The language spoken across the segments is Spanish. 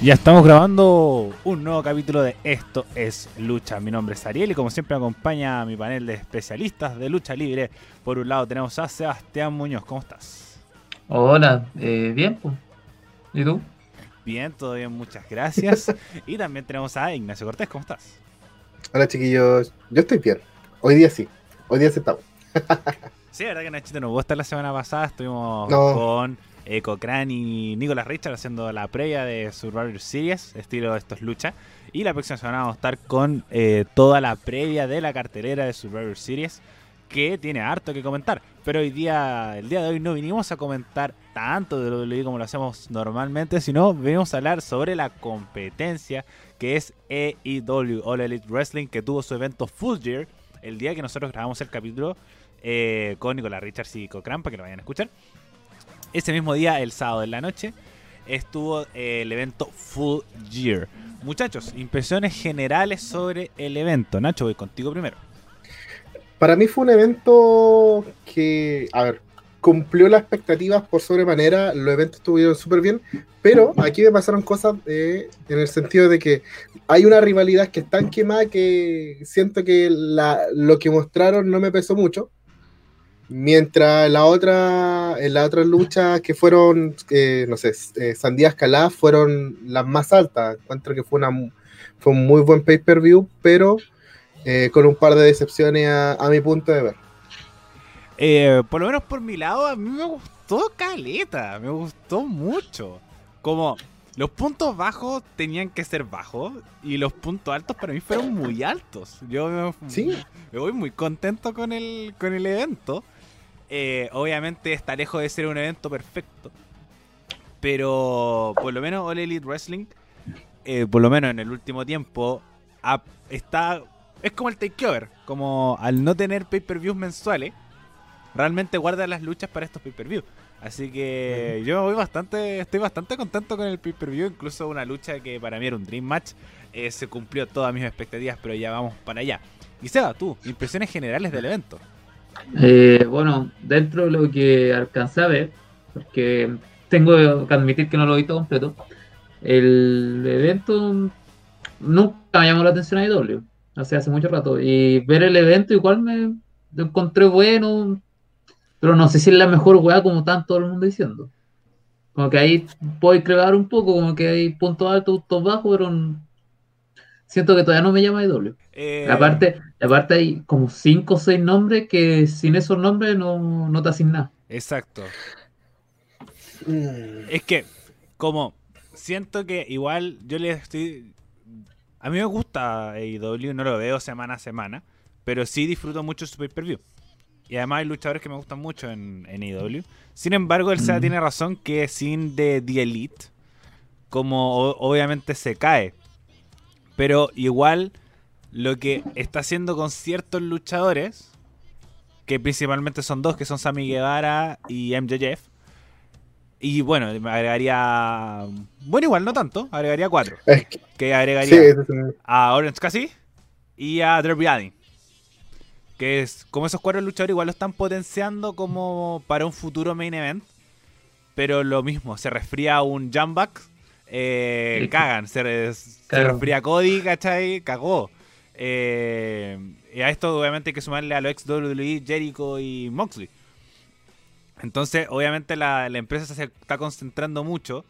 Ya estamos grabando un nuevo capítulo de Esto es Lucha. Mi nombre es Ariel y como siempre me acompaña mi panel de especialistas de lucha libre. Por un lado tenemos a Sebastián Muñoz. ¿Cómo estás? Hola, eh, bien. pues. ¿Y tú? Bien, todo bien, muchas gracias. y también tenemos a Ignacio Cortés. ¿Cómo estás? Hola chiquillos, yo estoy bien. Hoy día sí, hoy día aceptamos. sí, la verdad que Nachito no pudo estar la semana pasada. Estuvimos No. con Cochrane y Nicolas Richard haciendo la previa de Survivor Series, estilo Esto es Lucha. Y la próxima semana vamos a estar con eh, toda la previa de la cartelera de Survivor Series, que tiene harto que comentar. Pero hoy día, el día de hoy no vinimos a comentar tanto de lo WWE como lo hacemos normalmente, sino venimos a hablar sobre la competencia que es AEW All Elite Wrestling, que tuvo su evento Full Year el día que nosotros grabamos el capítulo eh, con Nicolás Richards y Cochrane, para que lo vayan a escuchar. Ese mismo día, el sábado en la noche, estuvo eh, el evento Full Year. Muchachos, impresiones generales sobre el evento. Nacho, voy contigo primero. Para mí fue un evento que, a ver, cumplió las expectativas por sobremanera, los eventos estuvieron súper bien, pero aquí me pasaron cosas eh, en el sentido de que hay una rivalidad que es tan quemada que siento que la- lo que mostraron no me pesó mucho, mientras la otra, en las otras luchas que fueron, eh, no sé, eh, Sandía Escalada fueron las más altas, encuentro que fue, una, fue un muy buen pay-per-view, pero eh, con un par de decepciones a, a mi punto de ver. Eh, por lo menos por mi lado, a mí me gustó Caleta. Me gustó mucho. Como los puntos bajos tenían que ser bajos y los puntos altos para mí fueron muy altos. Yo me, Sí. me voy muy contento con el, con el evento. Eh, obviamente está lejos de ser un evento perfecto. Pero por lo menos All Elite Wrestling, eh, por lo menos en el último tiempo, está. Es como el takeover. Como al no tener pay-per-views mensuales, realmente guarda las luchas para estos pay-per-view. Así que yo voy bastante, estoy bastante contento con el pay-per-view. Incluso una lucha que para mí era un dream match. eh, se cumplió todas mis expectativas, pero ya vamos para allá. Y Seba, tú, impresiones generales del evento. Eh, bueno, dentro de lo que alcancé a ver, porque tengo que admitir que no lo he visto completo, el evento nunca me llamó la atención a IW, hace, hace mucho rato, y ver el evento igual me lo encontré bueno, pero no sé si es la mejor weá como está todo el mundo diciendo. Como que ahí puedo crear un poco, como que hay puntos altos, puntos bajos, pero siento que todavía no me llama IW. Eh, Aparte, aparte hay como 5 o 6 nombres que sin esos nombres no, no te hacen nada. Exacto. Mm. Es que, como siento que igual yo le estoy. A mí me gusta AEW, no lo veo semana a semana, pero sí disfruto mucho su pay-per-view. Y además hay luchadores que me gustan mucho en, en AEW. Sin embargo, el SEA Mm. tiene razón que sin de The Elite, como o- obviamente se cae. Pero igual lo que está haciendo con ciertos luchadores, que principalmente son dos, que son Sammy Guevara y MJF, y bueno, me agregaría. Bueno, igual no tanto, agregaría cuatro. Es que- agregaría ese es un- a Orange Cassidy y a Derby Allin. Que es como esos cuatro luchadores igual lo están potenciando como para un futuro main event. Pero lo mismo, se resfría un Jumbuck, eh, cagan. Se, se resfría Cody, ¿cachai? Cagó. Eh, y a esto obviamente hay que sumarle a los ex WWE, Jericho y Moxley. Entonces, obviamente la, la empresa se está concentrando mucho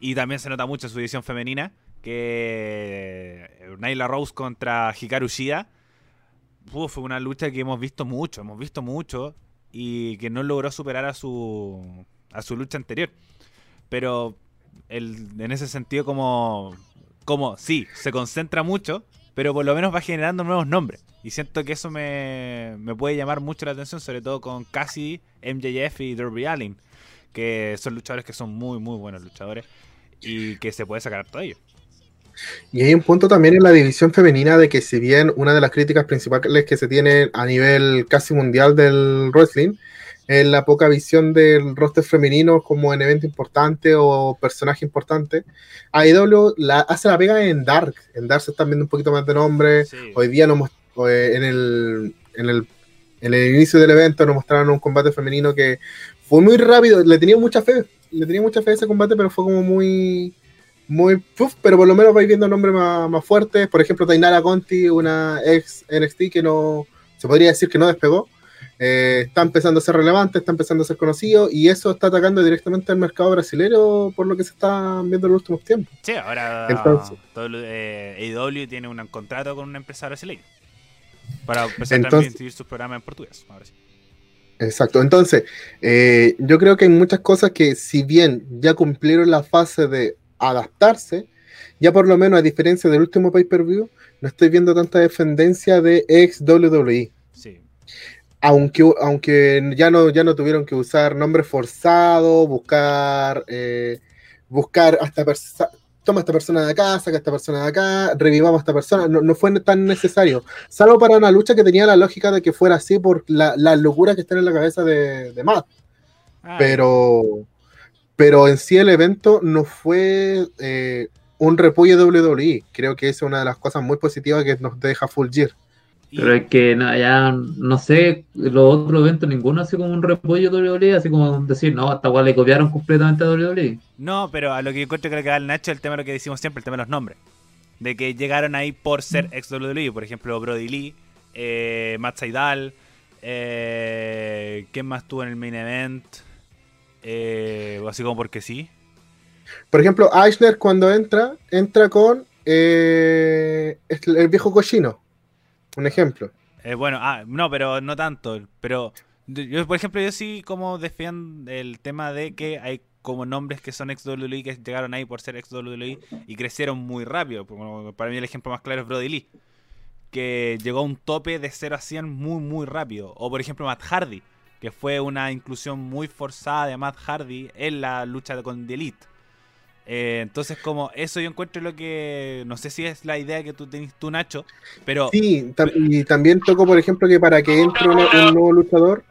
y también se nota mucho en su división femenina que Nyla Rose contra Hikaru Shida uf, fue una lucha que hemos visto mucho, hemos visto mucho y que no logró superar a su a su lucha anterior. Pero el, en ese sentido como como sí, se concentra mucho, pero por lo menos va generando nuevos nombres. Y siento que eso me, me puede llamar mucho la atención, sobre todo con Cassidy, MJF y Derby Allin, que son luchadores que son muy, muy buenos luchadores y que se puede sacar todo ello. Y hay un punto también en la división femenina de que si bien una de las críticas principales que se tiene a nivel casi mundial del wrestling es la poca visión del roster femenino como en evento importante o personaje importante, AEW la, hace la pega en Dark. En Dark se están viendo un poquito más de nombre. Hoy día nos, en, el, en, el, en el inicio del evento nos mostraron un combate femenino que fue muy rápido. Le tenía mucha fe. Le tenía mucha fe a ese combate, pero fue como muy muy puff, pero por lo menos vais viendo nombres más, más fuertes. Por ejemplo, Tainara Conti, una ex NXT que no se podría decir que no despegó. Eh, está empezando a ser relevante, está empezando a ser conocido y eso está atacando directamente al mercado brasileño por lo que se está viendo en los últimos tiempos. Sí, ahora Entonces- todo, eh, tiene un contrato con una empresa brasileña para empezar a seguir sus programas en portugués. Ahora sí. Exacto, entonces eh, yo creo que hay muchas cosas que si bien ya cumplieron la fase de adaptarse, ya por lo menos a diferencia del último pay-per-view, no estoy viendo tanta dependencia de ex WWE. Aunque, aunque ya, no, ya no tuvieron que usar nombres forzados, buscar, eh, buscar a esta persona, toma a esta persona de acá, saca a esta persona de acá, revivamos a esta persona, no, no fue tan necesario, salvo para una lucha que tenía la lógica de que fuera así por la, la locura que está en la cabeza de, de Matt, Ah, pero, pero en sí el evento no fue eh, un repollo WWE, creo que esa es una de las cosas muy positivas que nos deja Full Gear. Pero es que no, ya no sé, los otros eventos ninguno hace como un repollo WWE, así como decir, no, hasta igual le copiaron completamente a E". WWE. No, pero a lo que yo encuentro que le queda al Nacho el tema de lo que decimos siempre, el tema de los nombres. De que llegaron ahí por ser Mm. ex WWE, por ejemplo, Brody Lee, eh, Matt Saidal, eh, ¿quién más tuvo en el main event? Eh, así como porque sí. Por ejemplo, Eichner cuando entra, entra con eh, el el viejo cochino. Un ejemplo. Eh, bueno, ah, no, pero no tanto. Pero yo- por ejemplo, yo sí como defiendo el tema de que hay como nombres que son ex WWE que llegaron ahí por ser ex WWE y crecieron muy rápido. Para mí el ejemplo más claro es Brody Lee, que llegó a un tope de 0 a 100 muy, muy rápido. O por ejemplo Matt Hardy, que fue una inclusión muy forzada de Matt Hardy en la lucha con The Elite. Eh, entonces, como eso yo encuentro lo que. No sé si es la idea que tú tenés tú, Nacho, pero. Sí, tam- y también tocó, por ejemplo, que para que entre una- un nuevo luchador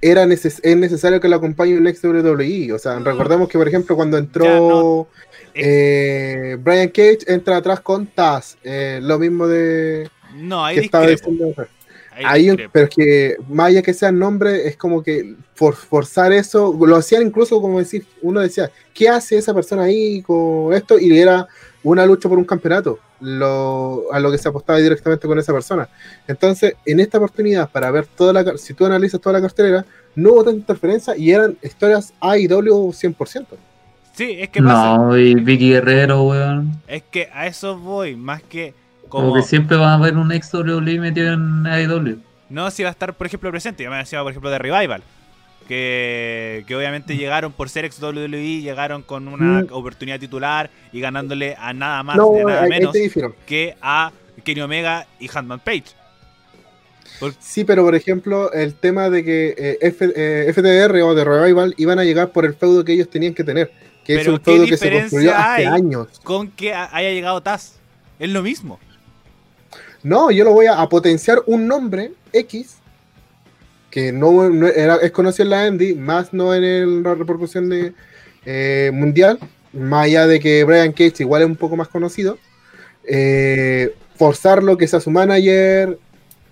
era neces- es necesario que lo acompañe un ex WWE. O sea, recordemos que, por ejemplo, cuando entró eh, Brian Cage, entra atrás con Taz. eh, lo mismo de No, ahí que estaba diciendo. Ahí pero es que más allá que sean nombres, es como que for- forzar eso, lo hacían incluso como decir, uno decía, ¿qué hace esa persona ahí con esto? Y era una lucha por un campeonato, lo, a lo que se apostaba directamente con esa persona. Entonces, en esta oportunidad, para ver toda la, si tú analizas toda la cartelera, no hubo tanta interferencia y eran historias AEW 100%. Sí, es que pasa. No, y Vicky Guerrero, weón. Es que a eso voy, más que Como, como. que siempre va a haber un ex WWE metido en AEW. No, si va a estar, por ejemplo, presente. Yo me decía, por ejemplo, de Revival. Que, que obviamente llegaron por ser ex WWE, llegaron con una Mm. oportunidad titular y ganándole a nada más no, de nada menos que a Kenny Omega y Handman Page. Por- Sí, pero por ejemplo, el tema de que eh, F- eh, FTR o de Revival iban a llegar por el feudo que ellos tenían que tener, que es un ¿qué feudo que se construyó hace años. con que haya llegado Taz. Es lo mismo. No, yo lo voy a, potenciar un nombre X que no, era, es conocido en la Andy, más no en el- la repercusión de, eh, mundial, más allá de que Brian Cage igual es un poco más conocido. eh, forzarlo que sea su manager.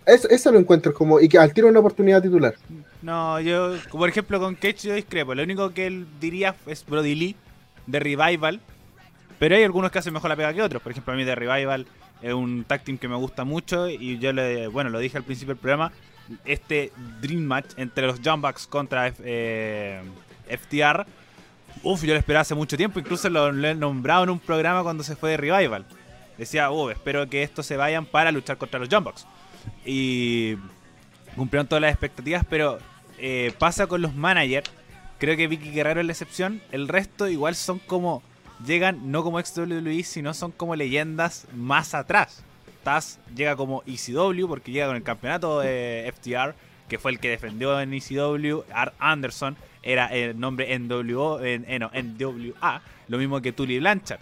Eso, eso lo encuentro como. Y que al tiro una oportunidad titular. No, yo, por ejemplo, con Cage yo discrepo. Lo único que él diría es Brody Lee de Revival. Pero hay algunos que hacen mejor la pega que otros. Por ejemplo, a mí de Revival es un tag team que me gusta mucho. Y yo, le, bueno, lo dije al principio del programa. Este Dream Match entre los Young Bucks contra eh, FTR. Uf, yo lo esperaba hace mucho tiempo. Incluso lo, lo he nombrado en un programa cuando se fue de Revival. Decía, uh, espero que estos se vayan para luchar contra los Young Bucks. Y cumplieron todas las expectativas, pero eh, pasa con los managers. Creo que Vicky Guerrero es la excepción. El resto igual son como. Llegan no como ex WWE, sino son como leyendas más atrás. Taz llega como ECW porque llega con el campeonato de FTR, que fue el que defendió en ECW. Art Anderson era el nombre NWO, en, eh, no, NWA, lo mismo que Tully Blanchard.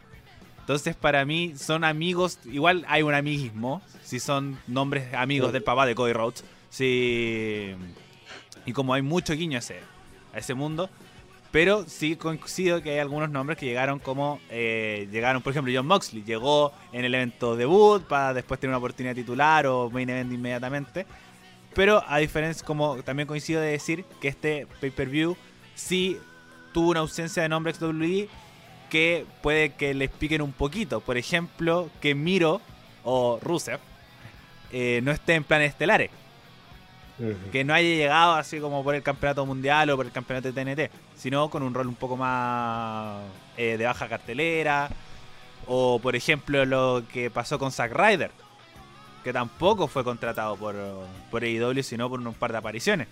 Entonces, para mí, son amigos. Igual hay un amiguismo. Si son nombres amigos del papá de Cody Rhodes. Sí. Y como hay mucho guiño a ese, a ese mundo. Pero sí coincido que hay algunos nombres que llegaron como. eh, llegaron, por ejemplo, John Moxley. Llegó en el evento debut para después tener una oportunidad titular o main event inmediatamente. Pero a diferencia, como también coincido de decir que este pay-per-view sí tuvo una ausencia de nombre WWE que puede que les piquen un poquito. Por ejemplo, que Miro o Rusev eh, no esté en planes estelares. Que no haya llegado así como por el campeonato mundial o por el campeonato de TNT, sino con un rol un poco más eh, de baja cartelera. O por ejemplo lo que pasó con Zack Ryder, que tampoco fue contratado por, por AEW, sino por un par de apariciones.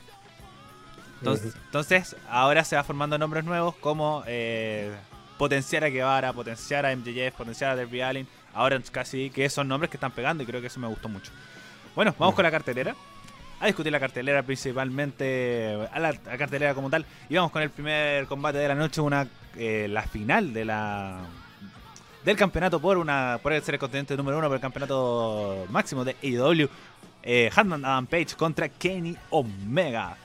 Entonces, entonces ahora se va formando nombres nuevos como eh, potenciar a Guevara, potenciar a MJF, potenciar a Derby Allin, ahora casi que son nombres que están pegando y creo que eso me gustó mucho. Bueno, vamos con la cartelera a discutir la cartelera principalmente, a la, cartelera como tal. Y vamos con el primer combate de la noche, una eh, la final de la del campeonato por una por el ser el continente número uno por el campeonato máximo de AEW. Eh, Handman Adam Page contra Kenny Omega.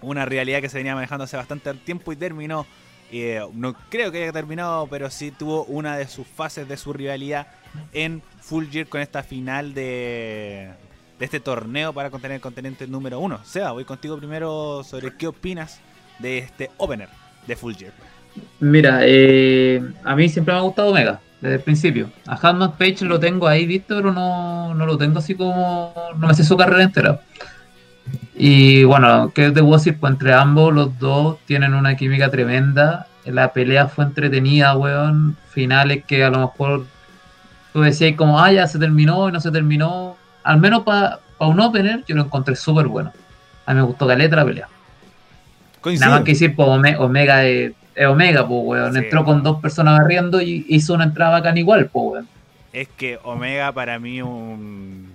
Una realidad que se venía manejando hace bastante tiempo y terminó. Eh, no creo que haya terminado, pero sí tuvo una de sus fases de su rivalidad en Full Gear con esta final de, de este torneo para contener el continente número uno. Seba, voy contigo primero sobre qué opinas de este opener de Full Gear. Mira, eh, a mí siempre me ha gustado Omega, desde el principio. A Hanman Page lo tengo ahí visto, pero no, no lo tengo así como. No me sé su carrera entera. Y bueno, ¿qué debo decir? Pues entre ambos, los dos tienen una química tremenda. La pelea fue entretenida, weón. Finales que a lo mejor tú decías como, ah, ya se terminó y no se terminó al menos para un opener, yo lo encontré súper bueno. A mí me gustó Caleta la pelea. Nada más que decir, pues Omega es, Omega, pues, weón. Entró con dos personas barriendo y hizo una entrada bacán igual, pues, weón. Es que Omega para mí un...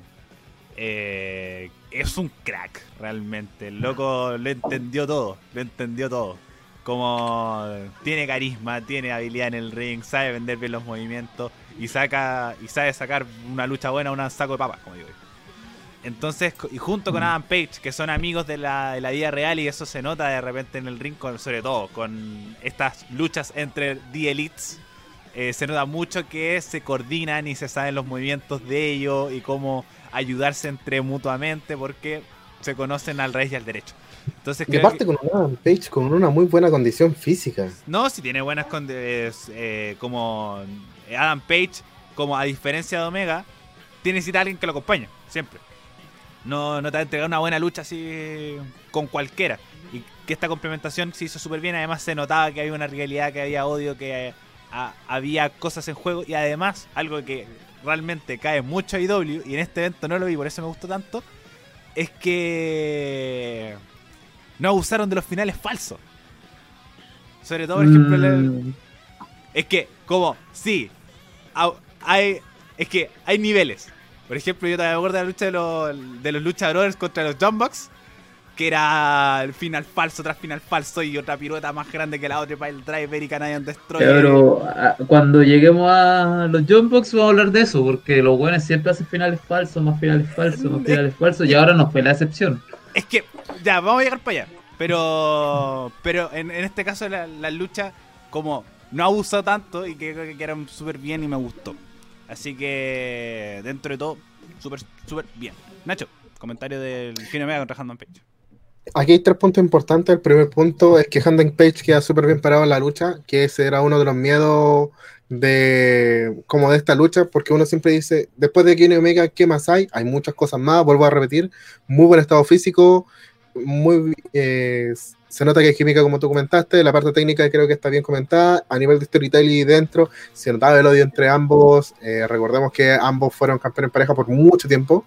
Eh, es un crack, realmente. El loco lo entendió todo, lo entendió todo. Como tiene carisma, tiene habilidad en el ring, sabe vender bien los movimientos y saca y sabe sacar una lucha buena, un saco de papas, como digo. Entonces, y junto con mm. Adam Page, que son amigos de la, vida real y eso se nota de repente en el ring, sobre todo con estas luchas entre The Elites, eh, se nota mucho que se coordinan y se saben los movimientos de ellos y cómo ayudarse entre mutuamente porque se conocen al revés y al derecho. Entonces, y aparte con Adam Page con una muy buena condición física. No, si tiene buenas condiciones, eh, como Adam Page, como a diferencia de Omega, tiene necesita alguien que lo acompañe, siempre. No, no te va a entregar una buena lucha así con cualquiera. Y que esta complementación se hizo súper bien. Además, se notaba que había una realidad, que había odio, que había cosas en juego. Y además, algo que realmente cae mucho a IW, y en este evento no lo vi, por eso me gustó tanto, es que no abusaron de los finales falsos. Sobre todo, por ejemplo, mm. es que, como, sí, hay, es que hay niveles. Por ejemplo, yo también me acuerdo de la lucha de los, de los luchadores contra los Jumbox, que era el final falso tras final falso y otra pirueta más grande que la otra para el driver y Canadian Destroyer. Pero cuando lleguemos a los Jumpbox vamos a hablar de eso, porque los buenos siempre hacen finales falsos, más finales falsos, más finales falsos, y ahora no fue la excepción. Es que, ya, vamos a llegar para allá. Pero pero en, este caso la, la, lucha, como no abusó tanto y que, que quedaron súper bien y me gustó. Así que, dentro de todo, súper, súper bien. Nacho, comentario del Fino Mega contra Handman Page. Aquí hay tres puntos importantes. El primer punto es que Handman Page queda súper bien parado en la lucha, que ese era uno de los miedos de como de esta lucha, porque uno siempre dice, después de Kenny Omega, ¿qué más hay? Hay muchas cosas más, vuelvo a repetir, muy buen estado físico, muy eh, se nota que hay química como tú comentaste, la parte técnica creo que está bien comentada, a nivel de storytelling dentro, se notaba el odio entre ambos, eh, recordemos que ambos fueron campeones en pareja por mucho tiempo,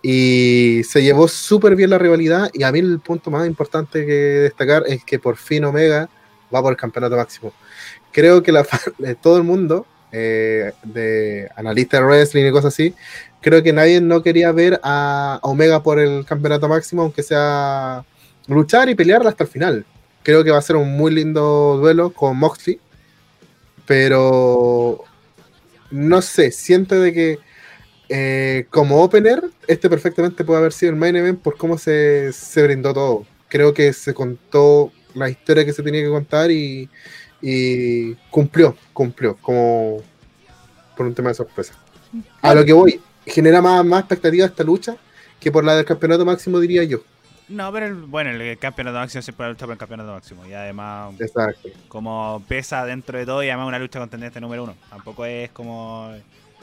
y se llevó súper bien la rivalidad, y a mí el punto más importante que destacar es que por fin Omega va por el campeonato máximo. Creo que la, todo el mundo, eh, de analistas de wrestling y cosas así, creo que nadie no quería ver a Omega por el campeonato máximo, aunque sea luchar y pelear hasta el final. Creo que va a ser un muy lindo duelo con Moxley, pero no sé, siento de que eh, como opener, este perfectamente puede haber sido el main event por cómo se, se brindó todo. Creo que se contó la historia que se tenía que contar y, y cumplió, cumplió, como por un tema de sorpresa. A lo que voy, genera más, más expectativa esta lucha que por la del campeonato máximo, diría yo. No, pero el- bueno, el campeonato máximo siempre lucha por el campeonato máximo. Y además, Exacto. como pesa dentro de todo y además una lucha contendiente número uno. Tampoco es como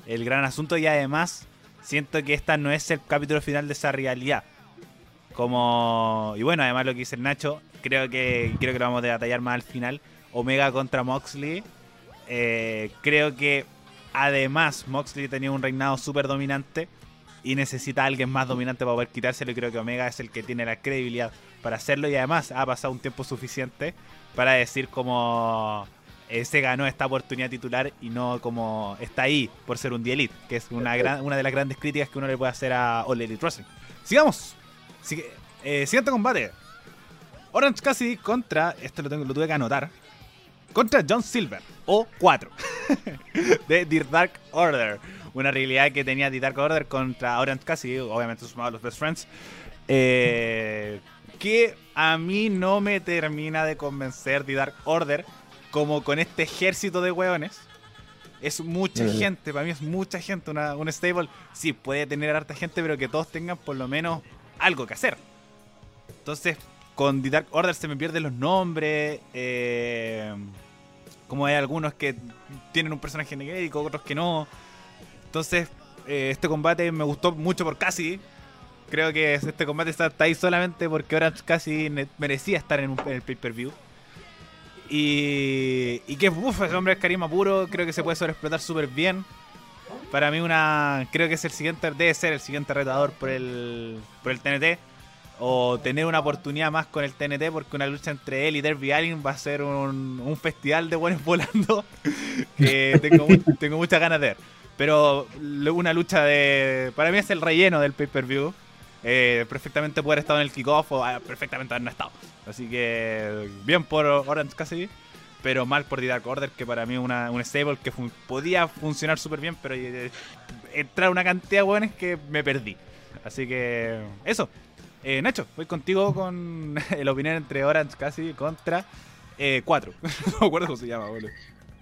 el gran asunto y además siento que esta no es el capítulo final de esa rivalidad. Como y bueno, además lo que dice el Nacho, creo que creo que lo vamos a detallar más al final. Omega contra Moxley. eh, creo que además Moxley tenía un reinado súper dominante y necesita a alguien más dominante para poder quitárselo. Y creo que Omega es el que tiene la credibilidad para hacerlo y además ha pasado un tiempo suficiente para decir como se ganó esta oportunidad titular y no como está ahí por ser un The Elite, que es una, gran, una de las grandes críticas que uno le puede hacer a All Elite Wrestling. Sigamos. Eh, siguiente combate. Orange Cassidy contra, esto lo, tengo, lo tuve que anotar, contra John Silver, o 4, de The Dark Order. Una realidad que tenía The Dark Order contra Orange Cassidy, obviamente sumado a los Best Friends. eh, que a mí no me termina de convencer The Dark Order como con este ejército de hueones. Es mucha Mm. gente, para mí es mucha gente. Una, un stable, sí, puede tener harta gente, pero que todos tengan por lo menos algo que hacer. Entonces, con The Dark Order se me pierden los nombres. eh, como hay algunos que tienen un personaje genérico, otros que no. Entonces, eh, este combate me gustó mucho por Cassidy. Creo que este combate está, ahí solamente porque Cassidy ne- merecía estar en, un- el pay-per-view. Y, y que uff, ese hombre es carisma puro, creo que se puede sobreexplotar súper bien. Para mí una creo que es el siguiente debe ser el siguiente retador por el por el TNT o tener una oportunidad más con el TNT porque una lucha entre él y Derby Allin va a ser un, un festival de buenos volando que tengo, tengo muchas ganas de ver. Pero una lucha de para mí es el relleno del pay-per-view. Eh, perfectamente poder estar en el kickoff o ah, perfectamente haber no estado. Así que bien por Orange Cassidy, pero mal por The Dark Order, que para mí es un stable que podía funcionar súper bien, pero eh, entrar una cantidad de hueones que me perdí. Así que eso. Eh, Nacho, voy contigo con el opinión entre Orange Cassidy contra 4. no me acuerdo cómo se llama, boludo.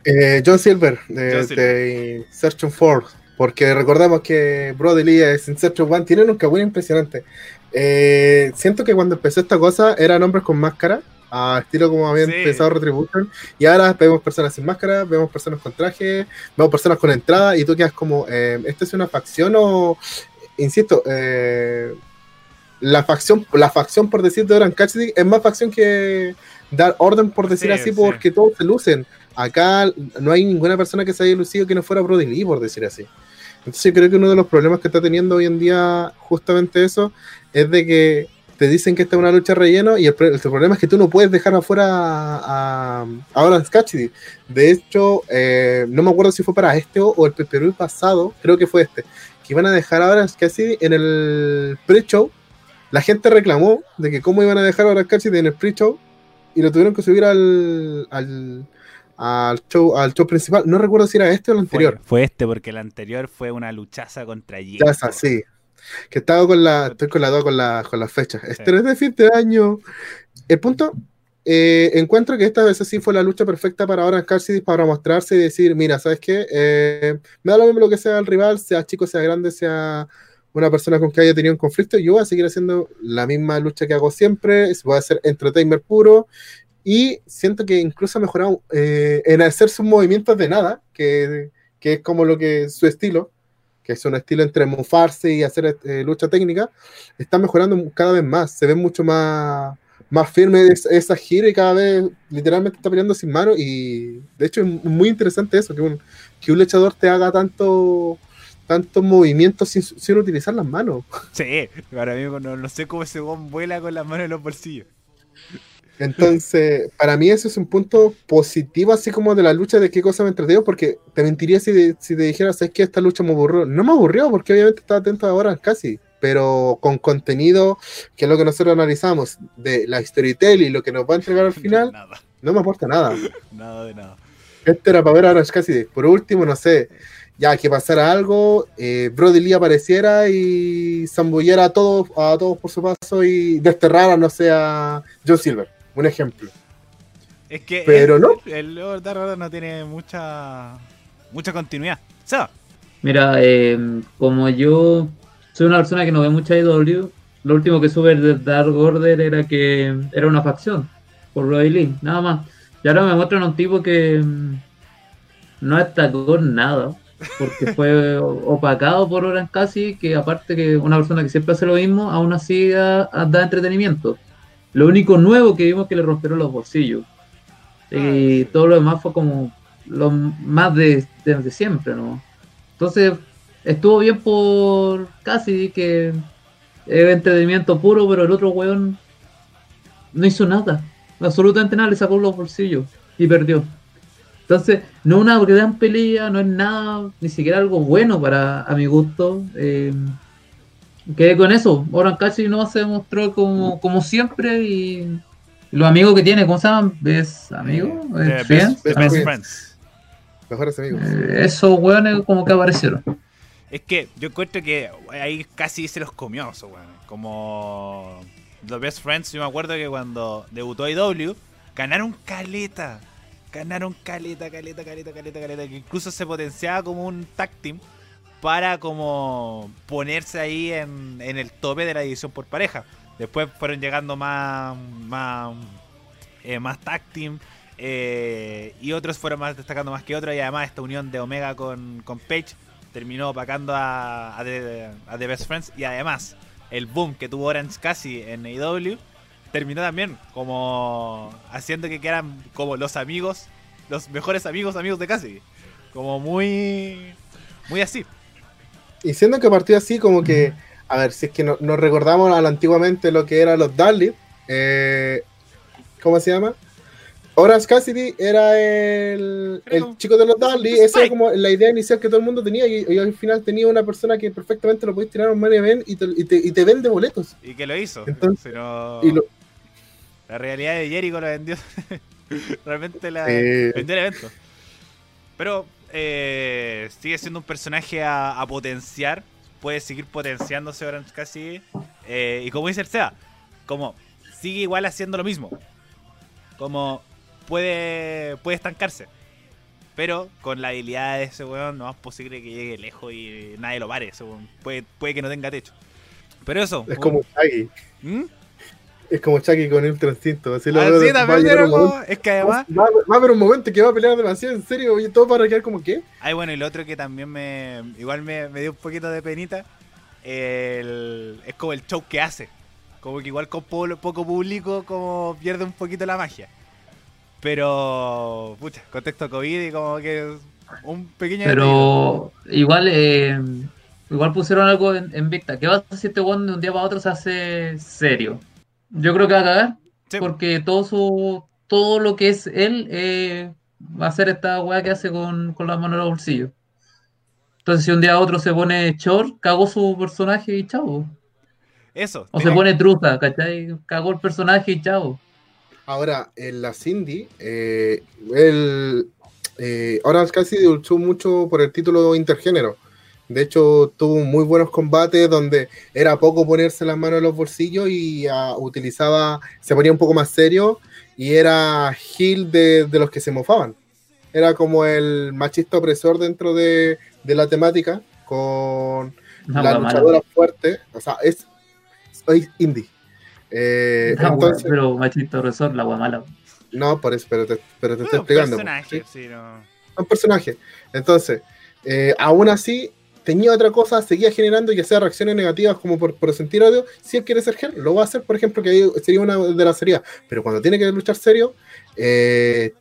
Eh, John Silver, de, John Silver. de Insertion 4, porque recordamos que Brody Lee es Insertion 1, tienen un cagüín impresionante. Eh, siento que cuando empezó esta cosa eran hombres con máscara, a estilo como habían Sí. pensado Retribution, y ahora vemos personas sin máscara, vemos personas con traje, vemos personas con entrada, y tú quedas como, eh, ¿esto es una facción o, insisto, eh, la facción, la facción por decir de Orange Cassidy es más facción que dar orden por decir Sí, así sí. porque todos se lucen. Acá no hay ninguna persona que se haya lucido que no fuera Brody Lee, por decir así. Entonces yo creo que uno de los problemas que está teniendo hoy en día justamente eso es de que te dicen que esta es una lucha relleno y el, problema es que tú no puedes dejar afuera a, a, a Orange Cassidy. De hecho, eh, no me acuerdo si fue para este o, o el Perú pasado, creo que fue este, que iban a dejar a Orange Cassidy en el pre-show. La gente reclamó de que cómo iban a dejar a Orange Cassidy en el pre-show y lo tuvieron que subir al, al, al show, al show principal. No recuerdo si era este o el anterior. Fue, fue este, porque el anterior fue una luchaza contra. Ya es así. Que estaba con la. Estoy con la dos con la, con las fechas. Este es de fin de año. El punto. eh, encuentro que esta vez sí fue la lucha perfecta para Orange Cassidy para mostrarse y decir, mira, ¿sabes qué? Eh, me da lo mismo lo que sea el rival, sea chico, sea grande, sea una persona con que haya tenido un conflicto, yo voy a seguir haciendo la misma lucha que hago siempre, voy a hacer entertainment puro, y siento que incluso ha mejorado eh, en hacer sus movimientos de nada, que, que es como lo que su estilo, que es un estilo entre mofarse y hacer eh, lucha técnica, está mejorando cada vez más, se ve mucho más, más firme es- esa gira y cada vez literalmente está peleando sin mano y de hecho es muy interesante eso, que un, que un luchador te haga tanto tantos movimientos sin, sin utilizar las manos. Sí, para mí no, no sé cómo ese bomb vuela con las manos en los bolsillos. Entonces, para mí eso es un punto positivo, así como de la lucha de qué cosa me entretengo, porque te mentiría si, de- si te dijera, ¿sabes que Esta lucha me aburrió. No me aburrió, porque obviamente estaba atento ahora casi, pero con contenido, que es lo que nosotros analizamos, de la storytelling y lo que nos va a entregar al final, Nada, no me aporta nada. nada de nada. Este era para ver a Orange Cassidy. Por último, no sé, ya que pasara algo, eh, Brody Lee apareciera y zambullara a todos, a todos por su paso y desterrara, no sé, a John Silver. Un ejemplo. Es que Pero el, no. el Lord Dark Order no tiene mucha mucha continuidad. Mira, eh, como yo soy una persona que no ve mucha IW, lo último que sube de Dark Order era que era una facción por Roy Lee, nada más. Y ahora me muestran a un tipo que mm, no destacó nada, porque fue opacado por Orange Casi, que aparte que una persona que siempre hace lo mismo, aún así da, da entretenimiento. Lo único nuevo que vimos es que le rompieron los bolsillos. Y todo lo demás fue como lo más de, de siempre, ¿no? Entonces, estuvo bien por casi que es entretenimiento puro, pero el otro weón no hizo nada. Absolutamente nada, le sacó los bolsillos y perdió. Entonces, no es una gran pelea, no es nada, ni siquiera algo bueno para a mi gusto. Eh, quedé con eso. Oran casi no se demostró como, como siempre y los amigos que tiene, ¿cómo se llaman? ¿Ves amigos? Eh, best, best, best friends. Mejores amigos. Eh, esos weones como que aparecieron. Es que yo encuentro que ahí casi se los comió, eso, weón. Como los Best Friends, yo me acuerdo que cuando debutó IW, ganaron caleta. Ganaron caleta, caleta, caleta, caleta, caleta. Que incluso se potenciaba como un tag team para como ponerse ahí en, el tope de la división por pareja. Después fueron llegando más, más, eh, tag team. Eh, y otros fueron más destacando más que otros. Y además esta unión de Omega con, con Page terminó opacando a, a, The, Best Friends. Y además, el boom que tuvo Orange casi en AEW terminó también como haciendo que quedaran como los amigos, los mejores amigos, amigos de Cassidy. Como muy, muy así. Y siendo que partió así, como que, a ver, si es que no, nos recordamos antiguamente lo que eran los Dudley, eh, ¿cómo se llama? Orange Cassidy era el, el chico de los Dudley, esa era como la idea inicial que todo el mundo tenía y, y al final tenía una persona que perfectamente lo podéis tirar a un money event y te, y, te, y te, vende boletos. Y que lo hizo. Entonces, pero y lo, la realidad de Jericho lo vendió. Realmente la eh, vendió el evento. Pero eh, sigue siendo un personaje a, a, potenciar. Puede seguir potenciándose Orange Cassidy. Eh, y como dice el SEA, como sigue igual haciendo lo mismo. Como puede, puede estancarse. Pero con la habilidad de ese weón, no es posible que llegue lejos y nadie lo pare. Ese weón. Puede, puede que no tenga techo. Pero eso. Es como. ¿Mm? Es como Chucky con el instinto. Así lo ah, veo, sí, también va a como, momento, es que además. Va, va, a haber un momento que va a pelear demasiado en serio y todo para quedar como que. Ay, bueno, y lo otro que también me. Igual me, me dio un poquito de penita. El, es como el show que hace. Como que igual con poco, poco público, como pierde un poquito la magia. Pero, pucha, contexto COVID y como que un pequeño. Pero igual, eh, igual pusieron algo en, en vista. ¿Qué va a hacer si este one de un día para otro se hace serio? Yo creo que va a cagar. Sí. Porque todo su todo lo que es él eh, va a ser esta weá que hace con, con las manos en los bolsillos. Entonces, si un día a otro se pone short, cagó su personaje y chavo. Eso. O se pone truza, ¿cachai? Cagó el personaje y chavo. Ahora, en la Cindy, eh, el, eh, Orange Cassidy luchó mucho por el título intergénero. De hecho, tuvo muy buenos combates donde era poco ponerse las manos en los bolsillos y uh, utilizaba, se ponía un poco más serio y era heel de, de, los que se mofaban. Era como el machista opresor dentro de, de la temática con no, la luchadora fuerte. O sea, es, es indie. Eh, no, entonces, pero machista opresor, la guamala. No, por eso, pero te, pero te estoy explicando. Personaje, ¿sí? Sí, no. Un personaje. Entonces, eh, aún así, tenía otra cosa, seguía generando ya sea reacciones negativas como por, sentir odio, si él quiere ser gel, lo va a hacer, por ejemplo, que sería una de las serias, pero cuando tiene que luchar serio, eh,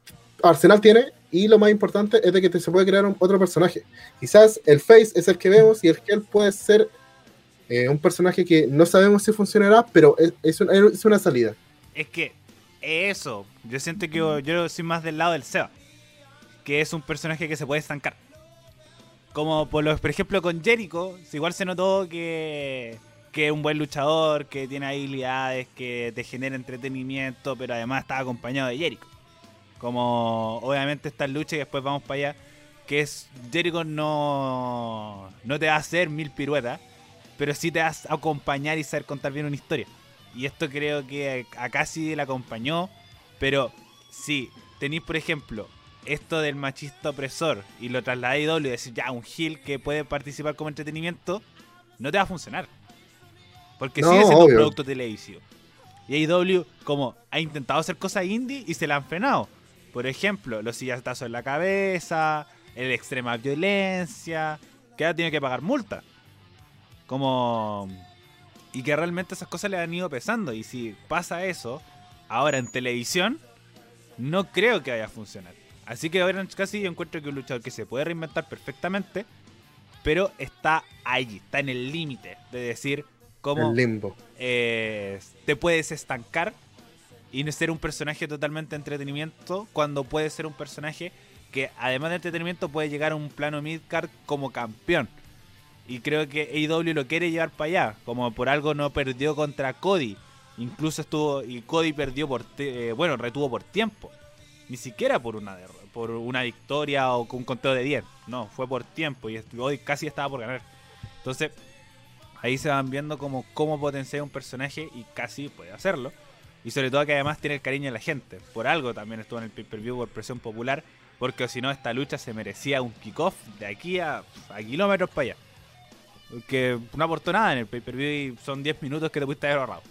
Arsenal tiene, y lo más importante es de que se puede crear otro personaje. Quizás el face es el que vemos y el gel puede ser eh, un personaje que no sabemos si funcionará, pero es, es una salida. Es que eso, yo siento que yo, yo soy más del lado del Seba, que es un personaje que se puede estancar como por, los, por ejemplo con Jericho, igual se notó que, que es un buen luchador, que tiene habilidades, que te genera entretenimiento, pero además está acompañado de Jericho. Como obviamente esta lucha y después vamos para allá, que es Jericho no, no te va a hacer mil piruetas, pero sí te va a acompañar y saber contar bien una historia. Y esto creo que acá sí la acompañó, pero si tenéis por ejemplo esto del machista opresor y lo trasladé a IW y decir ya un heel que puede participar como entretenimiento, no te va a funcionar. Porque No, sigue siendo un obvio. producto televisivo. Y AEW, como ha intentado hacer cosas indie y se la han frenado. Por ejemplo, los sillatazos en la cabeza, el extrema violencia, que ahora tiene que pagar multa. Como. Y que realmente esas cosas le han ido pesando. Y si pasa eso, ahora en televisión, no creo que vaya a funcionar. Así que ahora casi yo encuentro que un luchador que se puede reinventar perfectamente, pero está ahí, está en el límite de decir cómo limbo. eh, te puedes estancar y no ser un personaje totalmente de entretenimiento cuando puedes ser un personaje que además de entretenimiento puede llegar a un plano midcard como campeón. Y creo que AEW lo quiere llevar para allá, como por algo no perdió contra Cody. Incluso estuvo y Cody perdió por eh, bueno, retuvo por tiempo. Ni siquiera por una por una victoria o con un conteo de 10. No, fue por tiempo y Cody casi estaba por ganar. Entonces, ahí se van viendo como cómo potenciar un personaje y casi puede hacerlo. Y sobre todo que además tiene el cariño de la gente. Por algo también estuvo en el pay-per-view por presión popular. Porque si no, esta lucha se merecía un kickoff de aquí a, a kilómetros para allá. Porque no aportó nada en el pay-per-view y son 10 minutos que te pudiste haber ahorrado.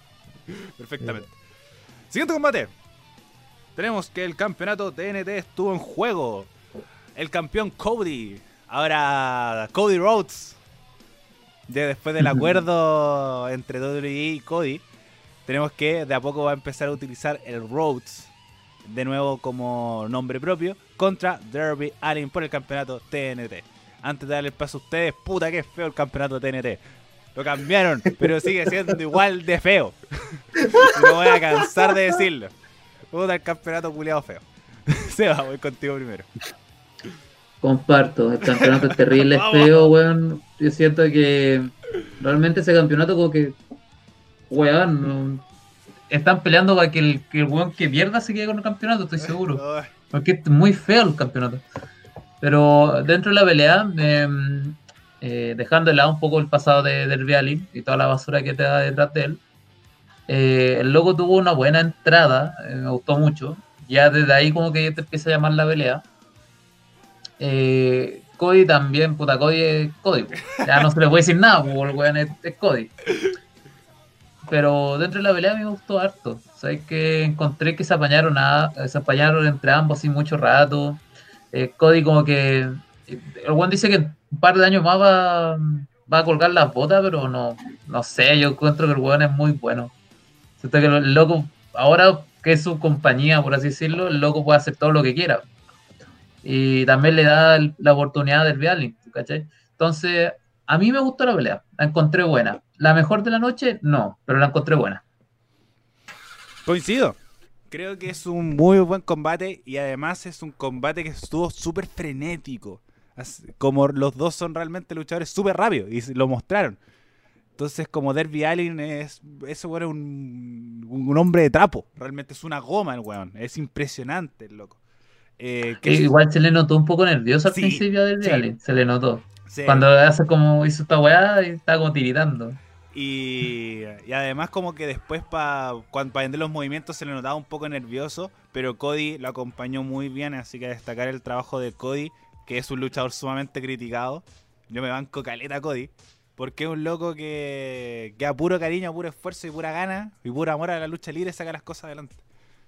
Perfectamente. Siguiente combate. Tenemos que el campeonato TNT estuvo en juego. El campeón Cody. Ahora Cody Rhodes. Ya después del acuerdo entre WWE y Cody. Tenemos que de a poco va a empezar a utilizar el Rhodes. De nuevo como nombre propio. Contra Derby Allin por el campeonato TNT. Antes de darle el paso a ustedes, puta que feo el campeonato TNT. Lo cambiaron, pero sigue siendo igual de feo. No voy a cansar de decirlo. Puta el campeonato culiado feo. Seba, voy contigo primero. Comparto, el campeonato es terrible, es feo, weón. Yo siento que realmente ese campeonato como que, weón, no- están peleando para que el, que el weón que pierda se quede con el campeonato, estoy seguro. Porque es muy feo el campeonato. Pero dentro de la pelea, eh, eh, dejando de lado un poco el pasado de Derby Allin y toda la basura que te da detrás de él, eh, el loco tuvo una buena entrada, eh, me gustó mucho. Ya desde ahí como que te empieza a llamar la pelea. Eh, Cody también, puta, Cody es Cody. Ya no se le puede decir nada, porque el weón es, es Cody. Pero dentro de la pelea me gustó harto. Sabes que encontré que se apañaron, a, se apañaron entre ambos así mucho rato. Eh, Cody como que... El weón dice que un par de años más va, va a colgar las botas, pero no, no sé, yo encuentro que el weón es muy bueno. Siento el loco, ahora que es su compañía, por así decirlo, el loco puede hacer todo lo que quiera. Y también le da la oportunidad del ¿cachai? Entonces, a mí me gustó la pelea, la encontré buena. La mejor de la noche, no, pero la encontré buena. Coincido. Creo que es un muy buen combate y además es un combate que estuvo súper frenético. Como los dos son realmente luchadores súper rápidos y lo mostraron. Entonces, como Derby Allin es. Ese weón es un, un hombre de trapo. Realmente es una goma el weón. Es impresionante el loco. Eh, que es- igual se le notó un poco nervioso al Sí, principio del sí. Vialin, se le notó. Cuando hace como hizo esta weá está como tiritando. Y, y además como que después para vender los movimientos se le notaba un poco nervioso, pero Cody lo acompañó muy bien, así que a destacar el trabajo de Cody, que es un luchador sumamente criticado. Yo me banco caleta a Cody, porque es un loco que, que a puro cariño, a puro esfuerzo y pura gana y pura amor a la lucha libre saca las cosas adelante.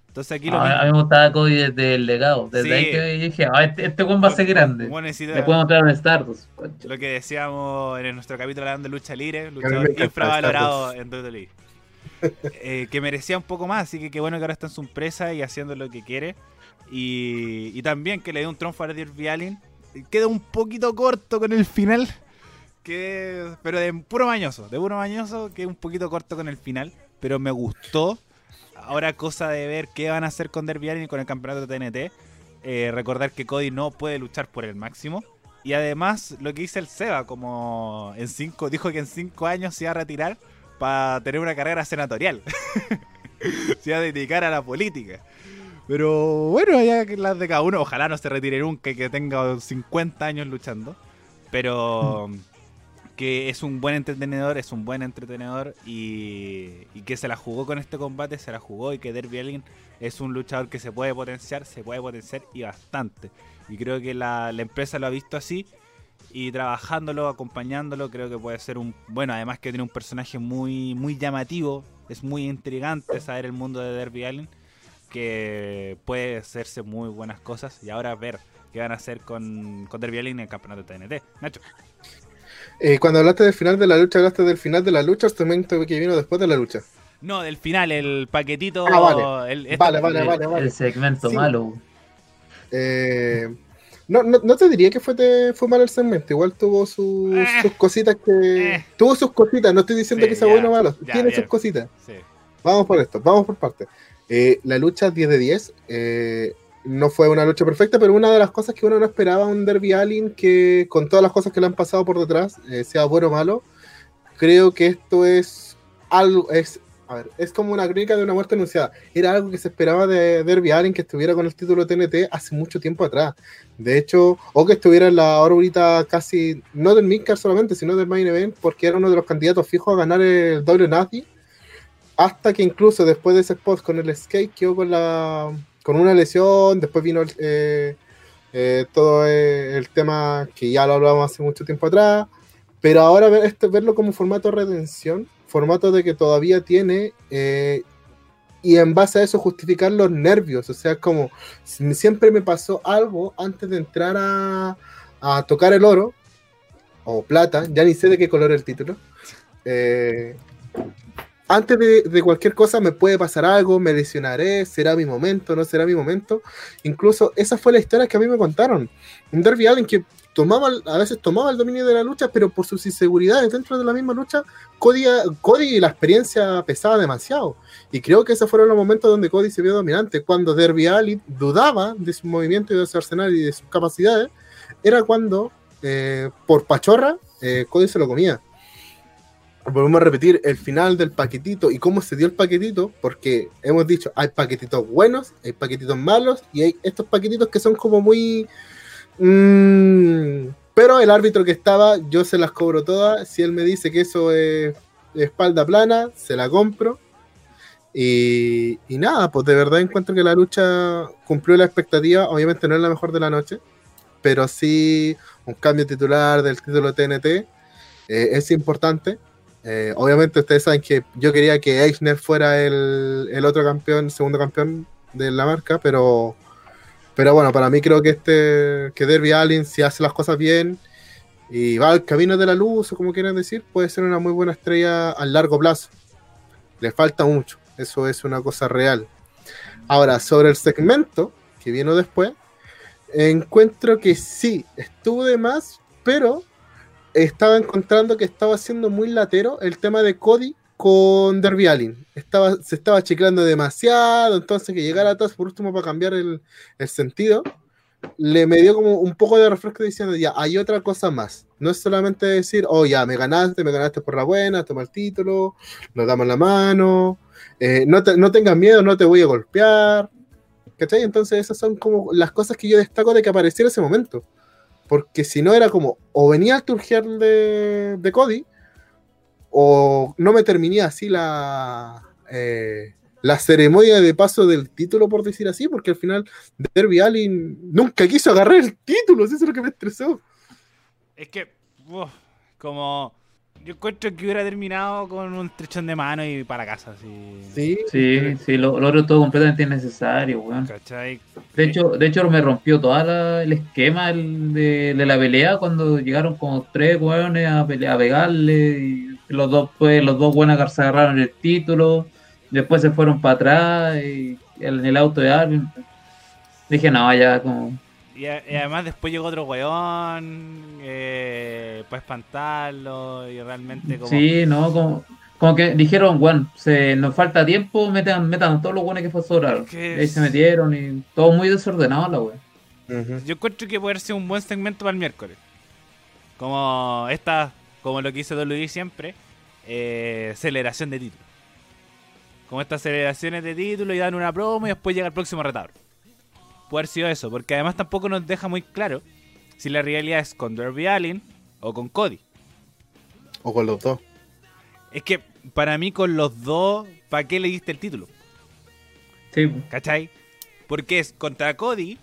Entonces aquí lo A, mismo. a mí me gustaba Cody desde el legado. Desde Sí. ahí que dije, ah, este, este weón va a ser grande. Bueno, necesita- Le puedo mostrar un Stardust. concha. Lo que decíamos en nuestro capítulo hablando de lucha libre, luchador infravalorado en WWE. Eh, que merecía un poco más, así que qué bueno que ahora está en su empresa y haciendo lo que quiere. Y, y también que le dio un triunfo a Derby Allin. Queda un poquito corto con el final. Que, pero de puro mañoso, de puro mañoso, que un poquito corto con el final. Pero me gustó. Ahora cosa de ver qué van a hacer con Derby y con el campeonato de TNT. Eh, recordar que Cody no puede luchar por el máximo. Y además, lo que dice el Seba, como en cinco, dijo que en cinco años se iba a retirar para tener una carrera senatorial. se iba a dedicar a la política. Pero bueno, ya que las de cada uno, ojalá no se retire nunca y que tenga 50 años luchando. Pero que es un buen entretenedor, es un buen entretenedor y, y que se la jugó con este combate, se la jugó y que Derby Allin es un luchador que se puede potenciar, se puede potenciar y bastante. Y creo que la, la empresa lo ha visto así y trabajándolo, acompañándolo, creo que puede ser un bueno, además que tiene un personaje muy muy llamativo, es muy intrigante saber el mundo de Derby Allen, que puede hacerse muy buenas cosas y ahora ver qué van a hacer con, con Derby Allen en el campeonato de TNT. Nacho. Eh, cuando hablaste del final de la lucha, hablaste del final de la lucha, el segmento que vino después de la lucha. No, del final, el paquetito. Ah, vale. el- este- Vale, vale, el, vale, vale. el segmento Sí. malo. Eh, no, no, no te diría que fue, te- fue mal el segmento, igual tuvo sus, Eh. sus cositas que... Eh. Tuvo sus cositas, no estoy diciendo Sí, que sea ya, bueno o malo, ya, tiene bien. sus cositas. Sí. Vamos por esto, vamos por partes. Eh, la lucha 10 de 10 eh, no fue una lucha perfecta, pero una de las cosas que uno no esperaba un Derby Allin que con todas las cosas que le han pasado por detrás, eh, sea bueno o malo, creo que esto es algo, es, a ver, es como una crónica de una muerte anunciada. Era algo que se esperaba de Derby Allin que estuviera con el título TNT hace mucho tiempo atrás. De hecho, o que estuviera en la órbita casi, no del Midcard solamente, sino del Main Event, porque era uno de los candidatos fijos a ganar el doble Nazi hasta que incluso después de ese spot con el skate quedó con la con una lesión, después vino eh, eh, todo eh, el tema que ya lo hablamos hace mucho tiempo atrás, pero ahora ver esto, verlo como formato redención, formato de que todavía tiene y en base a eso justificar los nervios, o sea, como si- siempre me pasó algo antes de entrar a, tocar el oro o plata, ya ni sé de qué color el título. Antes de, de cualquier cosa me puede pasar algo, me lesionaré, será mi momento, no será mi momento. Incluso esa fue la historia que a mí me contaron. Un Derby Allen que tomaba, a veces tomaba el dominio de la lucha, pero por sus inseguridades dentro de la misma lucha, Cody, Cody la experiencia pesaba demasiado. Y creo que esos fueron los momentos donde Cody se vio dominante. Cuando Derby Allin dudaba de su movimiento y de su arsenal y de sus capacidades, era cuando, eh, por pachorra, eh, Cody se lo comía volvemos a repetir el final del paquetito y cómo se dio el paquetito, porque hemos dicho, hay paquetitos buenos, hay paquetitos malos y hay estos paquetitos que son como muy... mm, pero el árbitro que estaba, yo se las cobro todas, si él me dice que eso es espalda plana, se la compro. Y, y nada, pues de verdad encuentro que la lucha cumplió la expectativa, obviamente no es la mejor de la noche, pero sí un cambio titular del título TNT eh, es importante. Eh, obviamente ustedes saben que yo quería que Eichner fuera el, el otro campeón, segundo campeón de la marca, pero pero bueno, para mí creo que este que Derby Allin si hace las cosas bien y va al camino de la luz o como quieran decir, puede ser una muy buena estrella a largo plazo. Le falta mucho, eso es una cosa real. Ahora, sobre el segmento que vino después, encuentro que sí, estuvo de más, pero estaba encontrando que estaba siendo muy latero el tema de Cody con Derby Allin. Estaba, se estaba chiclando demasiado, entonces que llegara a por último para cambiar el, el sentido, le me dio como un poco de refresco diciendo, ya, hay otra cosa más. No es solamente decir, oh, ya, me ganaste, me ganaste por la buena, toma el título, nos damos la mano, eh, no, te- no tengas miedo, no te voy a golpear. ¿Cachai? Entonces esas son como las cosas que yo destaco de que apareciera ese momento. Porque si no era como, o venía el turgial de, de Cody, o no me terminé así la, eh, la ceremonia de paso del título, por decir así, porque al final Derby Allin nunca quiso agarrar el título, eso es lo que me estresó. Es que, como. Yo encuentro que hubiera terminado con un trechón de mano y para casa, así. Sí, Sí, sí, lo, lo otro es todo completamente innecesario, weón. ¿Cachai? De hecho, de hecho me rompió todo el esquema el de, de la pelea cuando llegaron como tres weones a, pelear, a pegarle y los dos pues los dos buenas se agarraron el título, después se fueron para atrás y en el auto de Arvin. Dije, no, ya como Y, a- y además después llegó otro weón eh, para espantarlo y realmente como... Sí, no, como, como que dijeron, bueno, se nos falta tiempo, metan, metan todos los buenos que fue sobraron. Es que Y ahí se metieron y todo muy desordenado la wea. Ujú. Yo encuentro que puede ser un buen segmento para el miércoles. Como esta, como lo que hizo WWE siempre, eh, aceleración de título. Como estas aceleraciones de título y dan una promo y después llega el próximo retablo. Puede haber sido eso, porque además tampoco nos deja muy claro si la realidad es con Derby Allin o con Cody. O con los dos. Es que para mí con los dos, ¿para qué le diste el título? Sí, ¿Cachai? Porque es contra Cody,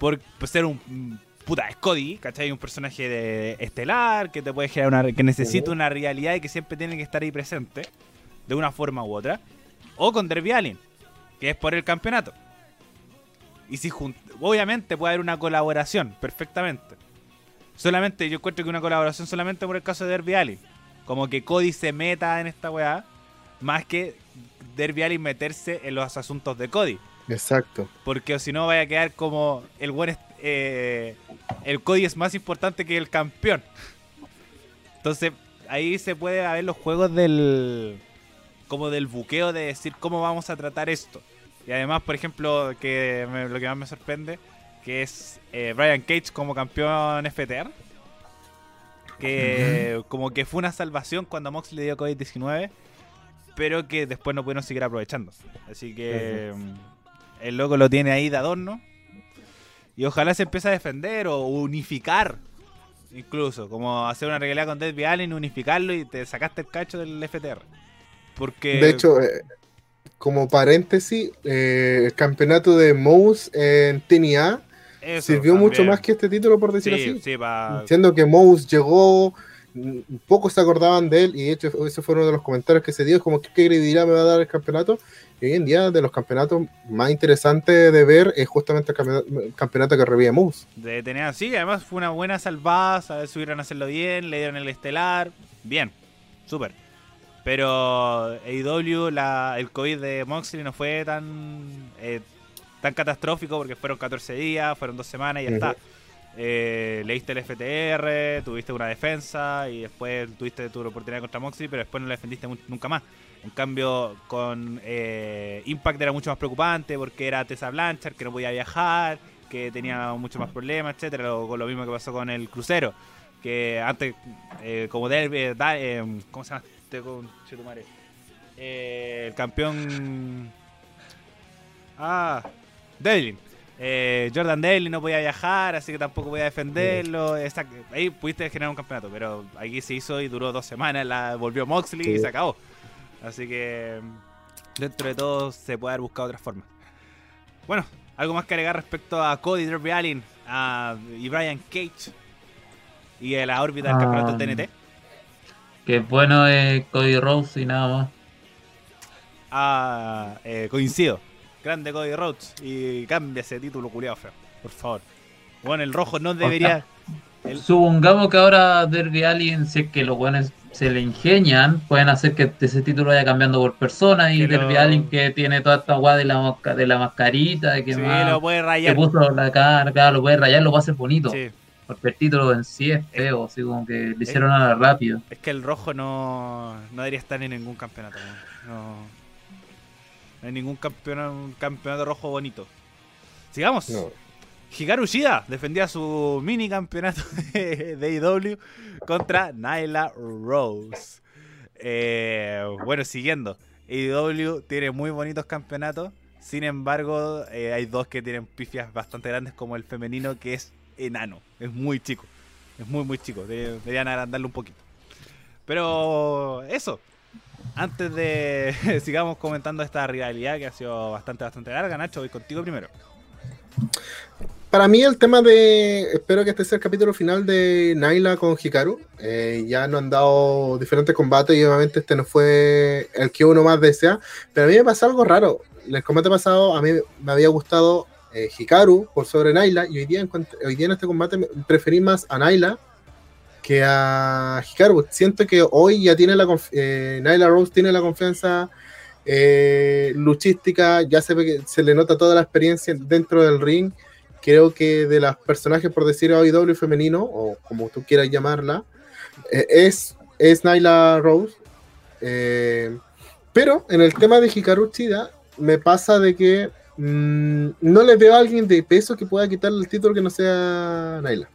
por, por ser un puta, es Cody, ¿cachai? Un personaje de estelar que te puede generar una. que necesita una realidad y que siempre tiene que estar ahí presente, de una forma u otra. O con Derby Allin, que es por el campeonato. Y si obviamente puede haber una colaboración, perfectamente. Solamente, yo encuentro que una colaboración solamente por el caso de Derby Allin. Como que Cody se meta en esta weá, más que Derby Allin meterse en los asuntos de Cody. Exacto. Porque si no vaya a quedar como el buen eh, el Cody es más importante que el campeón. Entonces, ahí se puede ver los juegos del como del buqueo de decir cómo vamos a tratar esto. Y además, por ejemplo, que me- lo que más me sorprende, que es eh, Brian Cage como campeón FTR. Que como que fue una salvación cuando Moxley le dio COVID-19, pero que después no pudieron seguir aprovechando. Así que mm, el loco lo tiene ahí de adorno. Y ojalá se empiece a defender o unificar. Incluso, como hacer una realidad con Deadby Allen, unificarlo y te sacaste el cacho del FTR. Porque. De hecho, eh, como paréntesis, eh, el campeonato de Mouse en TNA eso sirvió mucho también. más que este título, por decirlo Sí, así. sí, pa- Siendo que Mouse llegó, mm, pocos se acordaban de él, y de hecho ese fue uno de los comentarios que se dio, como que qué credibilidad me va a dar el campeonato. Y hoy en día de los campeonatos más interesantes de ver es justamente el campeonato, que revive Mouse. de tener sí, además fue una buena salvada, sabes, supieron hacerlo bien, le dieron el estelar, bien, súper. Pero AEW, la, el COVID de Moxley no fue tan eh, tan catastrófico porque fueron 14 días, fueron dos semanas y ya está. Eh, leíste el FTR, tuviste una defensa y después tuviste tu oportunidad contra Moxley, pero después no la defendiste nunca más. En cambio, con eh, Impact era mucho más preocupante porque era Tessa Blanchard, que no podía viajar, que tenía muchos más problemas, etcétera. Lo, lo mismo que pasó con el crucero, que antes, eh, como Derby, eh, da- eh, ¿cómo se llama este conchetumare? Eh, el campeón. Ah, Devlin. Eh, Jordan Devlin no podía viajar, así que tampoco podía defenderlo. Esa- ahí pudiste generar un campeonato, pero aquí se hizo y duró dos semanas. La volvió Moxley y se acabó. Así que dentro de todo se puede haber buscado otra forma. Bueno, algo más que agregar respecto a Cody Derby Allin a, y Brian Cage y a la órbita del Ah, campeonato TNT. Que bueno es Cody Rose y nada más. Ah, eh, coincido. Grande Cody Rhodes. Y cambia ese título culiado feo. Por favor. Bueno, el rojo no debería. El- Supongamos que ahora Derby Allin, si es que los buenos se le ingenian, pueden hacer que ese título vaya cambiando por persona y Que Derby Allin que tiene toda esta guada de la, de la mascarita, de que sí, más lo puede que rayar. puso la cara, lo puede rayar, lo va a hacer bonito. Sí. Porque el título en sí es feo, así como que le hicieron nada rápido. Es que el rojo no, no debería estar en ningún campeonato. No, no, hay ningún campeonato, un campeonato rojo bonito. Sigamos. No. Hikaru Shida defendía su mini campeonato de, de AEW contra Nyla Rose. Eh, bueno, siguiendo. AEW tiene muy bonitos campeonatos. Sin embargo, eh, hay dos que tienen pifias bastante grandes, como el femenino, que es enano. Es muy chico. Es muy, muy chico. De- Deberían agrandarlo un poquito. Pero eso. Antes de sigamos comentando esta rivalidad que ha sido bastante, bastante larga, Nacho, voy contigo primero. Para mí el tema de, espero que este sea el capítulo final de Naila con Hikaru. Eh, ya nos han dado diferentes combates y obviamente este no fue el que uno más desea. Pero a mí me pasa algo raro. En el combate pasado a mí me había gustado eh, Hikaru por sobre Naila y hoy día, encuent- hoy día en este combate preferí más a Naila que a Hikaru. Siento que hoy ya tiene la eh, Naila Rose tiene la confianza eh, luchística, ya se ve que se le nota toda la experiencia dentro del ring creo que de las personajes, por decir AEW femenino, o como tú quieras llamarla, eh, es, es Nyla Rose. Pero en el tema de Hikaru Shida, me pasa de que mm, no le veo a alguien de peso que pueda quitarle el título que no sea Nyla.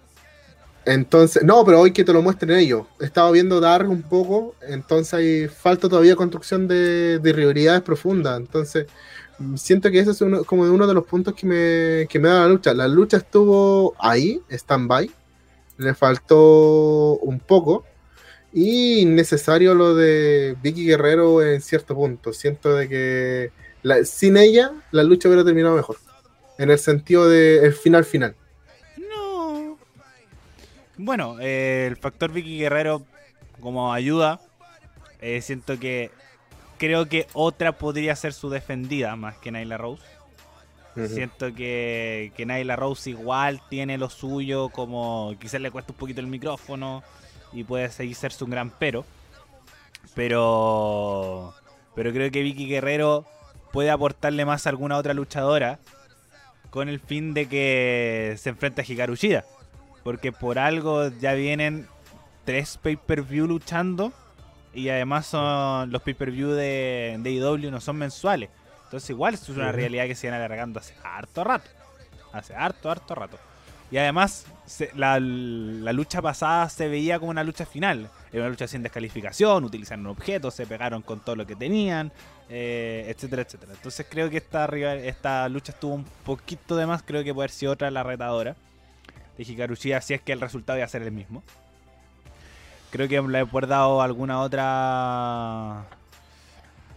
Entonces, no, pero hoy que te lo muestren ellos. He estado viendo Dark un poco, entonces hay falta todavía construcción de, de rivalidades profundas. Entonces, mm, siento que ese es uno, como uno de los puntos que me, que me da la lucha. La lucha estuvo ahí, stand-by. Le faltó un poco. Y necesario lo de Vicky Guerrero en cierto punto. Siento de que la- sin ella la lucha hubiera terminado mejor. En el sentido de el final final. No. Bueno, eh, el factor Vicky Guerrero como ayuda, eh, siento que creo que otra podría ser su defendida más que Nyla Rose. Siento que, que Nyla Rose igual tiene lo suyo, como quizás le cuesta un poquito el micrófono y puede seguir ser un gran pero. Pero, pero creo que Vicky Guerrero puede aportarle más a alguna otra luchadora con el fin de que se enfrente a Hikaru Shida. Porque por algo ya vienen tres pay-per-view luchando y además son los pay-per-view de, de IW no son mensuales. Entonces igual es una realidad que se viene alargando hace harto rato. Hace harto, harto rato. Y además se- la, la lucha pasada se veía como una lucha final. Era una lucha sin descalificación, utilizaron objetos, se pegaron con todo lo que tenían, eh, etcétera, etcétera. Entonces creo que esta, esta lucha estuvo un poquito de más. Creo que puede haber sido otra la retadora de Hikaru Shida si es que el resultado iba a ser el mismo. Creo que le he dado alguna otra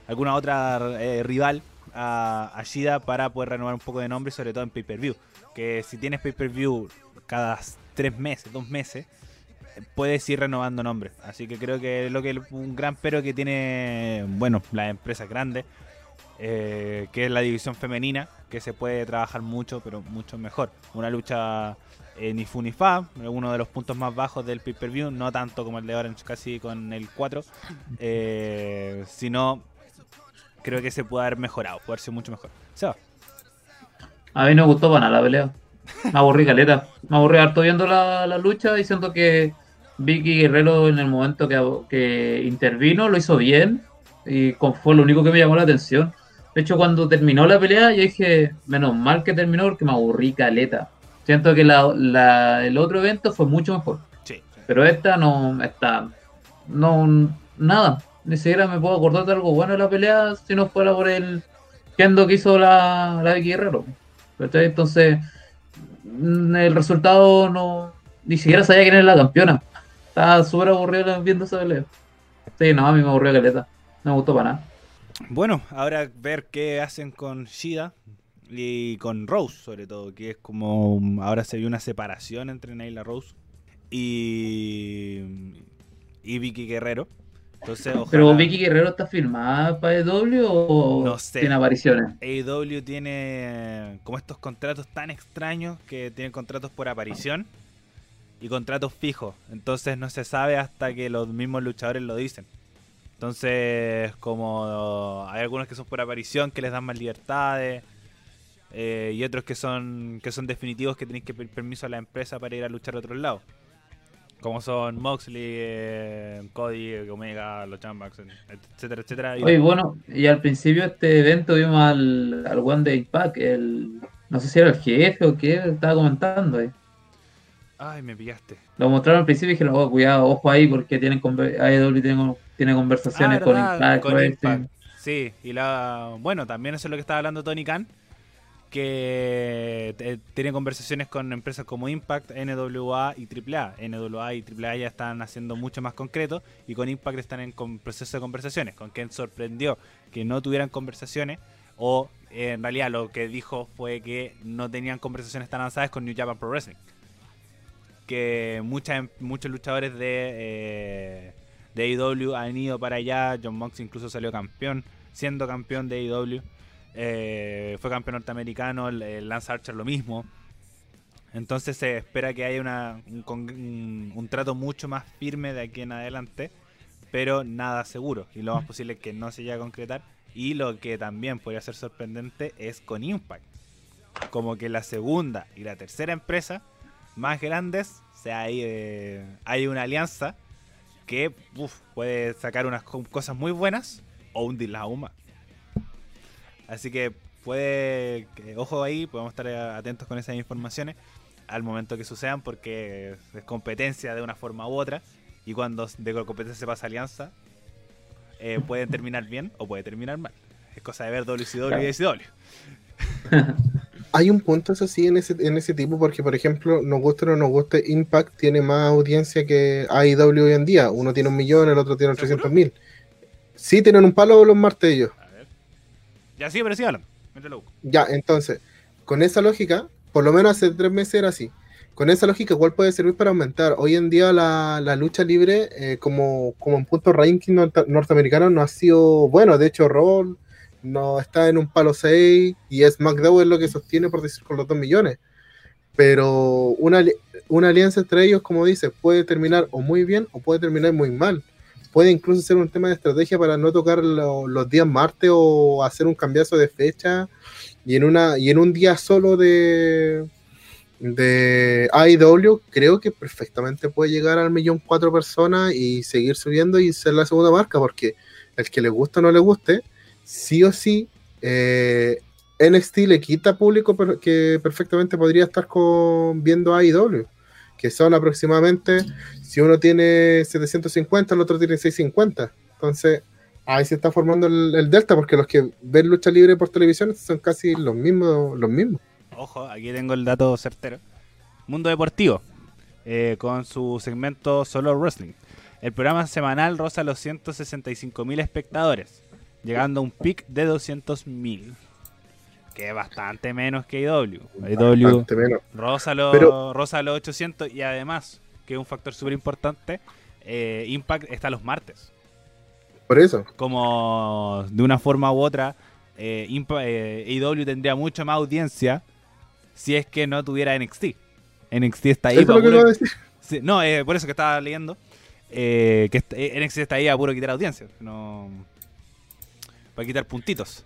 alguna otra eh, rival a, a Shida para poder renovar un poco de nombre, sobre todo en pay-per-view. Que si tienes pay-per-view cada tres meses, dos meses, puedes ir renovando nombre. Así que creo que lo que un gran pero que tiene, bueno, las empresas grandes, eh, que es la división femenina, que se puede trabajar mucho, pero mucho mejor. Una lucha eh, ni fu ni fa, uno de los puntos más bajos del pay-per-view, no tanto como el de Orange, casi con el 4, eh, sino creo que se puede haber mejorado, puede haber sido mucho mejor. Va. A mí no me gustó para nada la pelea. Me aburrí caleta. Me aburrí harto viendo la, la lucha diciendo que Vicky Guerrero en el momento que, que intervino lo hizo bien y con- fue lo único que me llamó la atención. De hecho, cuando terminó la pelea, yo dije, menos mal que terminó porque me aburrí caleta. Siento que la- la- el otro evento fue mucho mejor. Sí. Pero esta no, esta, no, nada. Ni siquiera me puedo acordar de algo bueno de la pelea si no fuera por el kendo que hizo la, la Vicky Guerrero. Entonces, mm, el resultado no, ni siquiera sabía quién era la campeona. Estaba súper aburrido viendo esa pelea. Sí, no, a mí me aburrió caleta. No me gustó para nada. Bueno, ahora ver qué hacen con Shida y con Rose, sobre todo, que es como ahora se vio una separación entre Naila Rose y, y Vicky Guerrero. Entonces, ojalá Pero Vicky Guerrero está filmada para EW o No sé. tiene apariciones. AEW tiene como estos contratos tan extraños que tienen contratos por aparición y contratos fijos. Entonces no se sabe hasta que los mismos luchadores lo dicen. Entonces, como hay algunos que son por aparición que les dan más libertades eh, y otros que son que son definitivos que tenéis que pedir permiso a la empresa para ir a luchar a otros lados. Como son Moxley, eh, Cody, Omega, los Chambax, etcétera, etcétera. Y- Oye, bueno, y al principio de este evento vimos al, al One Day Pack, el, no sé si era el jefe o qué, estaba comentando ahí. Ay, me pillaste. Lo mostraron al principio y dijeron, oh, cuidado, ojo ahí, porque tienen AEW tiene, tiene conversaciones Ah, con Impact. con. Impact. Sí, y la bueno, también eso es lo que estaba hablando Tony Khan, que eh, tiene conversaciones con empresas como Impact, NWA y AAA. NWA y AAA ya están haciendo mucho más concreto y con Impact están en proceso de conversaciones, con quien sorprendió que no tuvieran conversaciones o eh, en realidad lo que dijo fue que no tenían conversaciones tan avanzadas con New Japan Pro Wrestling. Que muchas, muchos luchadores de, eh, de AEW han ido para allá. John Mox incluso salió campeón, siendo campeón de AEW. Eh, fue campeón norteamericano, el- el Lance Archer lo mismo. Entonces se espera que haya una, un, con- un- un trato mucho más firme de aquí en adelante, pero nada seguro. Y lo más posible es que no se llegue a concretar. Y lo que también podría ser sorprendente es con Impact. Como que la segunda y la tercera empresa más grandes, o sea, hay, eh, hay una alianza que uf, puede sacar unas co- cosas muy buenas o hundirlas aún más. Así que puede, que- ojo ahí, podemos estar atentos con esas informaciones al momento que sucedan porque es competencia de una forma u otra y cuando de competencia se pasa a alianza eh, pueden terminar bien o puede terminar mal. Es cosa de ver WCW y DCW. Hay un punto, eso sí, en ese, en ese tipo, porque, por ejemplo, nos guste o no nos guste, Impact tiene más audiencia que AEW hoy en día. Uno tiene un millón, el otro tiene ¿Seguro? 800 mil. Sí, tienen un palo los ver. Ya sí, pero sí hablan. Ya, entonces, con esa lógica, por lo menos hace tres meses era así. con esa lógica, igual puede servir para aumentar. Hoy en día la, la lucha libre, eh, como, como en punto ranking norte- norteamericano, no ha sido bueno. De hecho, Raw no está en un palo 6 y SmackDown es lo que sostiene, por decir, con los 2 millones. Pero una, una alianza entre ellos, como dice, puede terminar o muy bien o puede terminar muy mal. Puede incluso ser un tema de estrategia para no tocar lo- los días martes o hacer un cambiazo de fecha y en, una, y en un día solo de, de AEW, creo que perfectamente puede llegar al millón cuatro personas y seguir subiendo y ser la segunda marca, porque el que le guste o no le guste, sí o sí, eh, NXT le quita público que perfectamente podría estar con, viendo AEW, que son aproximadamente, si uno tiene 750, el otro tiene 650. Entonces, ahí se está formando el, el delta, porque los que ven lucha libre por televisión son casi los mismos. Los mismos. Ojo, aquí tengo el dato certero. Mundo Deportivo, eh, con su segmento Solo Wrestling. El programa semanal roza los 165 mil espectadores, llegando a un pic de 200 mil. Que es bastante menos que IW. IW menos. roza los, Pero- roza los 800 y además, que es un factor súper importante, eh, Impact está los martes. Por eso. Como de una forma u otra, eh, Impa- eh, tendría mucha más audiencia si es que no tuviera NXT. NXT está ahí Eso es para lo que puro- iba a decir. Sí, no, eh, por eso que estaba leyendo. eh, que NXT está ahí a puro quitar audiencia. No, para quitar puntitos.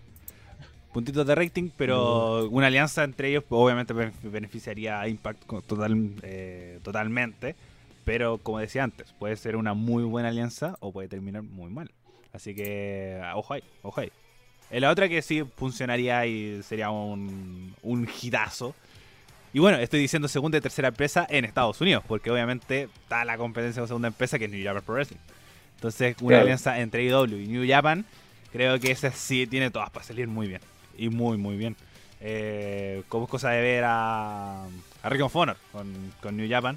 Puntitos de rating, pero una alianza entre ellos obviamente bene- beneficiaría a Impact total, eh, totalmente. Pero como decía antes, puede ser una muy buena alianza o puede terminar muy mal. Así que, ah, ojo ahí, ojo ahí. Eh, La otra que sí funcionaría y sería un, un hitazo. Y bueno, estoy diciendo segunda y tercera empresa en Estados Unidos, porque obviamente está la competencia con segunda empresa que es New Japan Pro Wrestling. Entonces, una Claro. alianza entre IW y New Japan, creo que esa sí tiene todas para salir muy bien. Y muy, muy bien. Eh, como es cosa de ver a, a Ring of Honor con, con New Japan,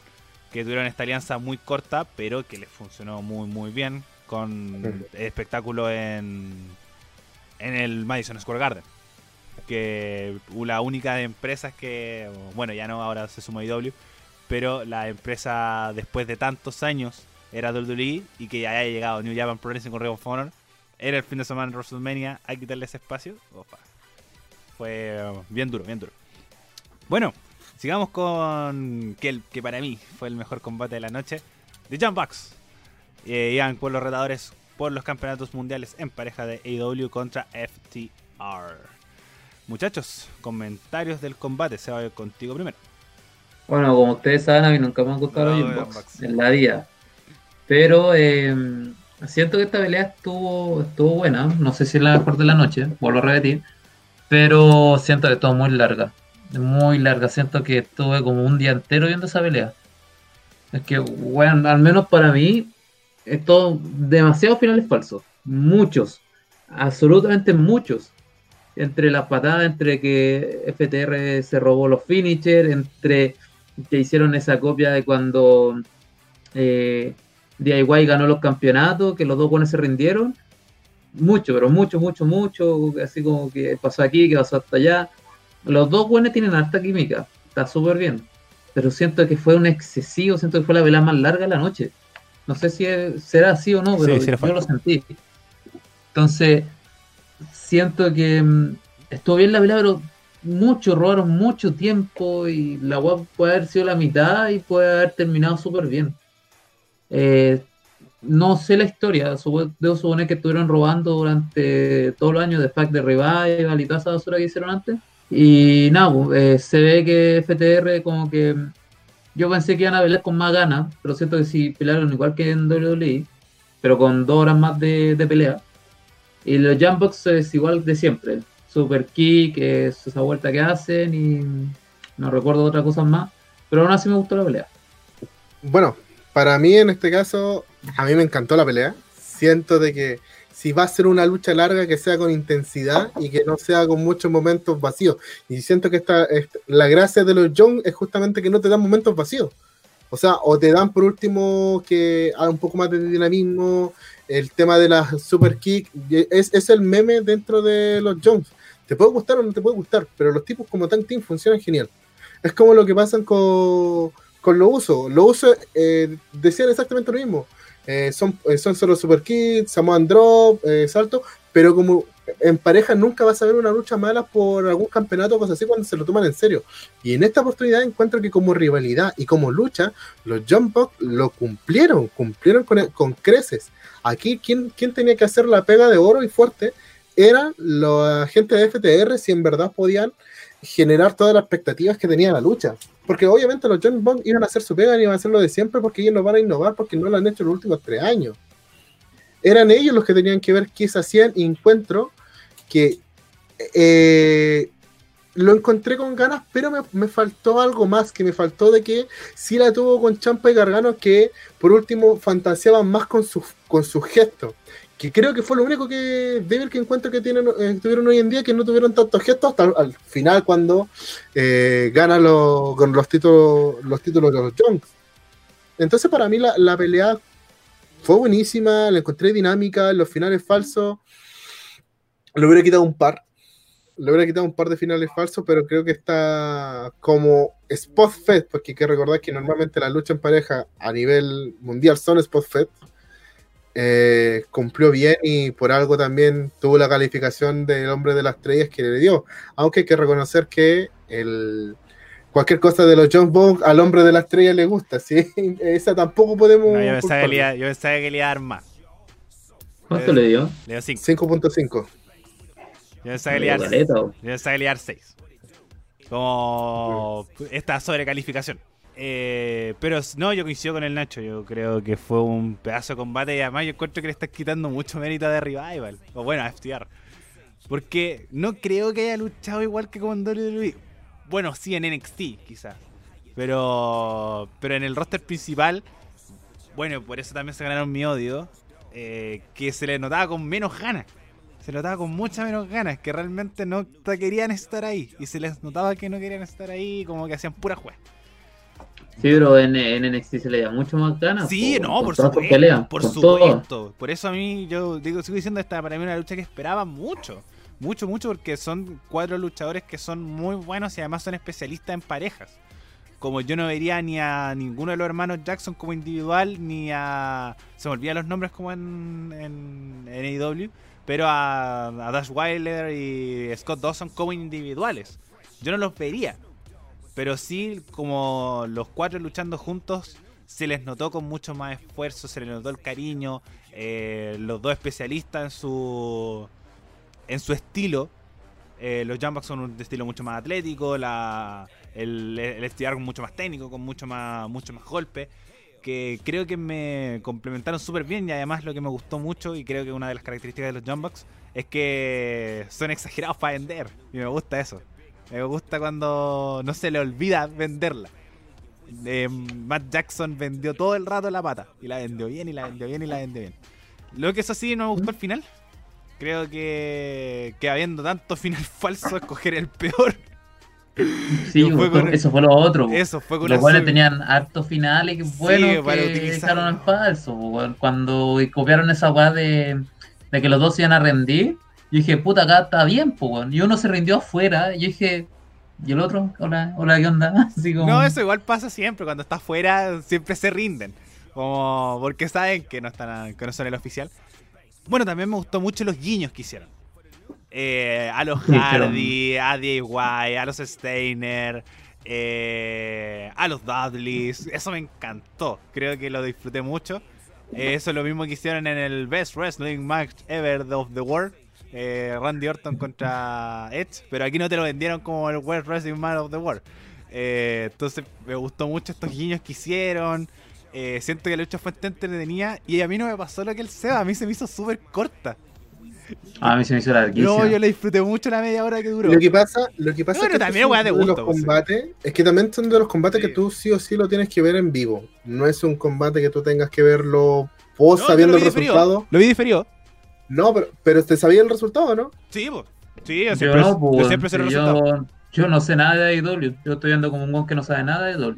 que tuvieron esta alianza muy corta, pero que les funcionó muy, muy bien con Mm. espectáculo en, en el Madison Square Garden. Que la única de empresas que, bueno, ya no, ahora se suma IW, pero la empresa después de tantos años era WWE y que ya haya llegado New Japan Pro Wrestling con Ring of Honor, era el fin de semana en WrestleMania, a quitarle ese espacio. opa. Fue bien duro, bien duro. Bueno, sigamos con que, el, que para mí fue el mejor combate de la noche. The Jump Bucks. Eh, iban por los retadores por los campeonatos mundiales en pareja de AEW contra FTR. Muchachos, comentarios del combate. Se va a ir contigo primero. Bueno, como ustedes saben, a mí nunca me han gustado No, los Bucks. Bucks en la vida. Pero eh, siento que esta pelea estuvo, estuvo buena. No sé si es la mejor de la noche, vuelvo a repetir. Pero siento que estuvo muy larga. Muy larga. Siento que estuve como un día entero viendo esa pelea. Es que, bueno, al menos para mí, es todo demasiados finales falsos. Muchos. Absolutamente muchos. Entre las patadas, entre que FTR se robó los finishers, entre que hicieron esa copia de cuando eh, DIY ganó los campeonatos, que los dos buenos se rindieron. Mucho, pero mucho, mucho, mucho. Así como que pasó aquí, que pasó hasta allá. Los dos buenos tienen harta química. Está súper bien. Pero siento que fue un excesivo, siento que fue la velada más larga de la noche. No sé si es- será así o no, pero Sí, sí lo fue. yo lo sentí. Entonces, siento que mm, estuvo bien la velada, pero mucho, robaron mucho tiempo y la web puede haber sido la mitad y puede haber terminado súper bien. Eh, no sé la historia, debo suponer que estuvieron robando durante todos los años de Pack de Revival y toda esa basura que hicieron antes. Y nada, pues, eh, se ve que FTR como que yo pensé que iban a pelear con más ganas, pero siento que si pelearon igual que en WWE, pero con dos horas más de, pelea. Y los Jambox es igual de siempre. Super kick, es esa vuelta que hacen y no recuerdo otras cosas más. Pero aún así me gustó la pelea. Bueno, para mí en este caso, a mí me encantó la pelea. Siento de que si va a ser una lucha larga, que sea con intensidad y que no sea con muchos momentos vacíos. Y siento que esta, la gracia de los Young es justamente que no te dan momentos vacíos. O sea, o te dan por último que hay un poco más de dinamismo, el tema de la super kick, es, es el meme dentro de los Jones. Te puede gustar o no te puede gustar, pero los tipos como Tank Team funcionan genial. Es como lo que pasan con, con los usos. Los usos eh, decían exactamente lo mismo. Eh, son, eh, son solo Super Kids, Samoan Drop, eh, Salto, pero como en pareja nunca vas a ver una lucha mala por algún campeonato o cosas así cuando se lo toman en serio. Y en esta oportunidad encuentro que como rivalidad y como lucha, los Jump lo cumplieron, cumplieron con, con creces. Aquí, ¿quién, ¿quién tenía que hacer la pega de oro y fuerte? Eran los agentes de FTR si en verdad podían generar todas las expectativas que tenía la lucha. Porque obviamente los John Bond iban a hacer su pega y iban a hacer lo de siempre porque ellos no van a innovar porque no lo han hecho los últimos tres años. Eran ellos los que tenían que ver qué se hacían y encuentro que eh, lo encontré con ganas, pero me, me, faltó algo más, que me faltó de que sí la tuvo con Champa y Gargano, que por último fantaseaban más con sus con sus gestos que creo que fue lo único que débil que encuentro que tienen, eh, tuvieron hoy en día, que no tuvieron tantos gestos hasta al final cuando eh, ganan los, con los títulos, los títulos de los Jones. Entonces para mí la, la, pelea fue buenísima, la encontré dinámica, los finales falsos, le hubiera quitado un par, le hubiera quitado un par de finales falsos, pero creo que está como spot fed, porque hay que recordar que normalmente la lucha en pareja a nivel mundial son spot fed eh, cumplió bien y por algo también tuvo la calificación del hombre de las estrellas que le dio. Aunque hay que reconocer que el, cualquier cosa de los John Bond al hombre de la estrella le gusta, ¿sí? Esa tampoco podemos. No, yo, pensaba que le iba, yo pensaba que le iba a dar más. ¿Cuánto le dio? Le dio 5.5. Yo pensaba que le iba a dar 6. Yo pensaba que le iba a dar 6. Como esta sobrecalificación. Eh, pero no, yo coincido con el Nacho. Yo creo que fue un pedazo de combate y además yo encuentro que le estás quitando mucho mérito de Revival. O bueno, a FTR. Porque no creo que haya luchado igual que con WWE. Bueno, sí en NXT, quizás. Pero, pero en el roster principal, bueno, por eso también se ganaron mi odio. Eh, que se le notaba con menos ganas. Se notaba con muchas menos ganas. Que realmente no querían estar ahí. Y se les notaba que no querían estar ahí. Como que hacían pura juega. Sí, pero en, en, NXT se le da mucho más ganas. Sí, por, no, por supuesto. Peleas, por supuesto. Todo. Por eso a mí, yo digo, sigo diciendo, esta para mí una lucha que esperaba mucho. Mucho, mucho, porque son cuatro luchadores que son muy buenos y además son especialistas en parejas. Como yo no vería ni a ninguno de los hermanos Jackson como individual, ni a. Se me olvidan los nombres como en, en, en AEW, pero a, a Dash Wilder y Scott Dawson como individuales. Yo no los vería pero sí, como los cuatro luchando juntos, se les notó con mucho más esfuerzo, se les notó el cariño, eh, los dos especialistas en su, en su estilo. Eh, los Jumbucks son un estilo mucho más atlético, la, el, el estirar mucho más técnico, con mucho más, mucho más golpe. Que creo que me complementaron súper bien y además lo que me gustó mucho y creo que una de las características de los Jumbucks es que son exagerados para vender y me gusta eso. Me gusta cuando no se le olvida venderla. Eh, Matt Jackson vendió todo el rato la pata. Y la vendió bien, y la vendió bien, y la vendió bien. Lo que eso sí no me gustó al final. Creo que, que habiendo tanto final falso, escoger el peor. Sí, fue con, eso fue lo otro. Eso fue con Los cuales tenían hartos finales que sí, que dejaron en falso. Cuando copiaron esa weá de, de que los dos se iban a rendir yo dije, puta, acá está bien, pues, Y uno se rindió afuera. Y yo dije, ¿y el otro? Hola, hola, ¿qué onda? Así como... No, eso igual pasa siempre. Cuando está afuera, siempre se rinden. Como porque saben que no, están, que no son el oficial. Bueno, también me gustó mucho los guiños que hicieron. Eh, a los Hardy, a DIY, a los Steiner, eh, a los Dudleys. Eso me encantó. Creo que lo disfruté mucho. Eh, eso es lo mismo que hicieron en el Best Wrestling Match Ever of the World eh, Randy Orton contra Edge, pero aquí no te lo vendieron como el World Wrestling Man of the World. Eh, entonces me gustó mucho estos guiños que hicieron. Eh, siento que la lucha fue entretenida y a mí no me pasó lo que el Seba, a mí se me hizo súper corta. A mí se me hizo larguísima. No, yo le disfruté mucho la media hora que duró. Lo que pasa, lo que pasa bueno, es que también de gusto, los combates, es que también son de los combates sí. que tú sí o sí lo tienes que ver en vivo. No es un combate que tú tengas que verlo vos no, sabiendo el resultado. Lo vi diferido. No, pero, pero te sabía el resultado, ¿no? Sí. Sí, yo siempre, yo, no, pues, yo siempre sé el yo, resultado. Yo no sé nada de AEW. Yo estoy viendo como un gon que no sabe nada de AEW.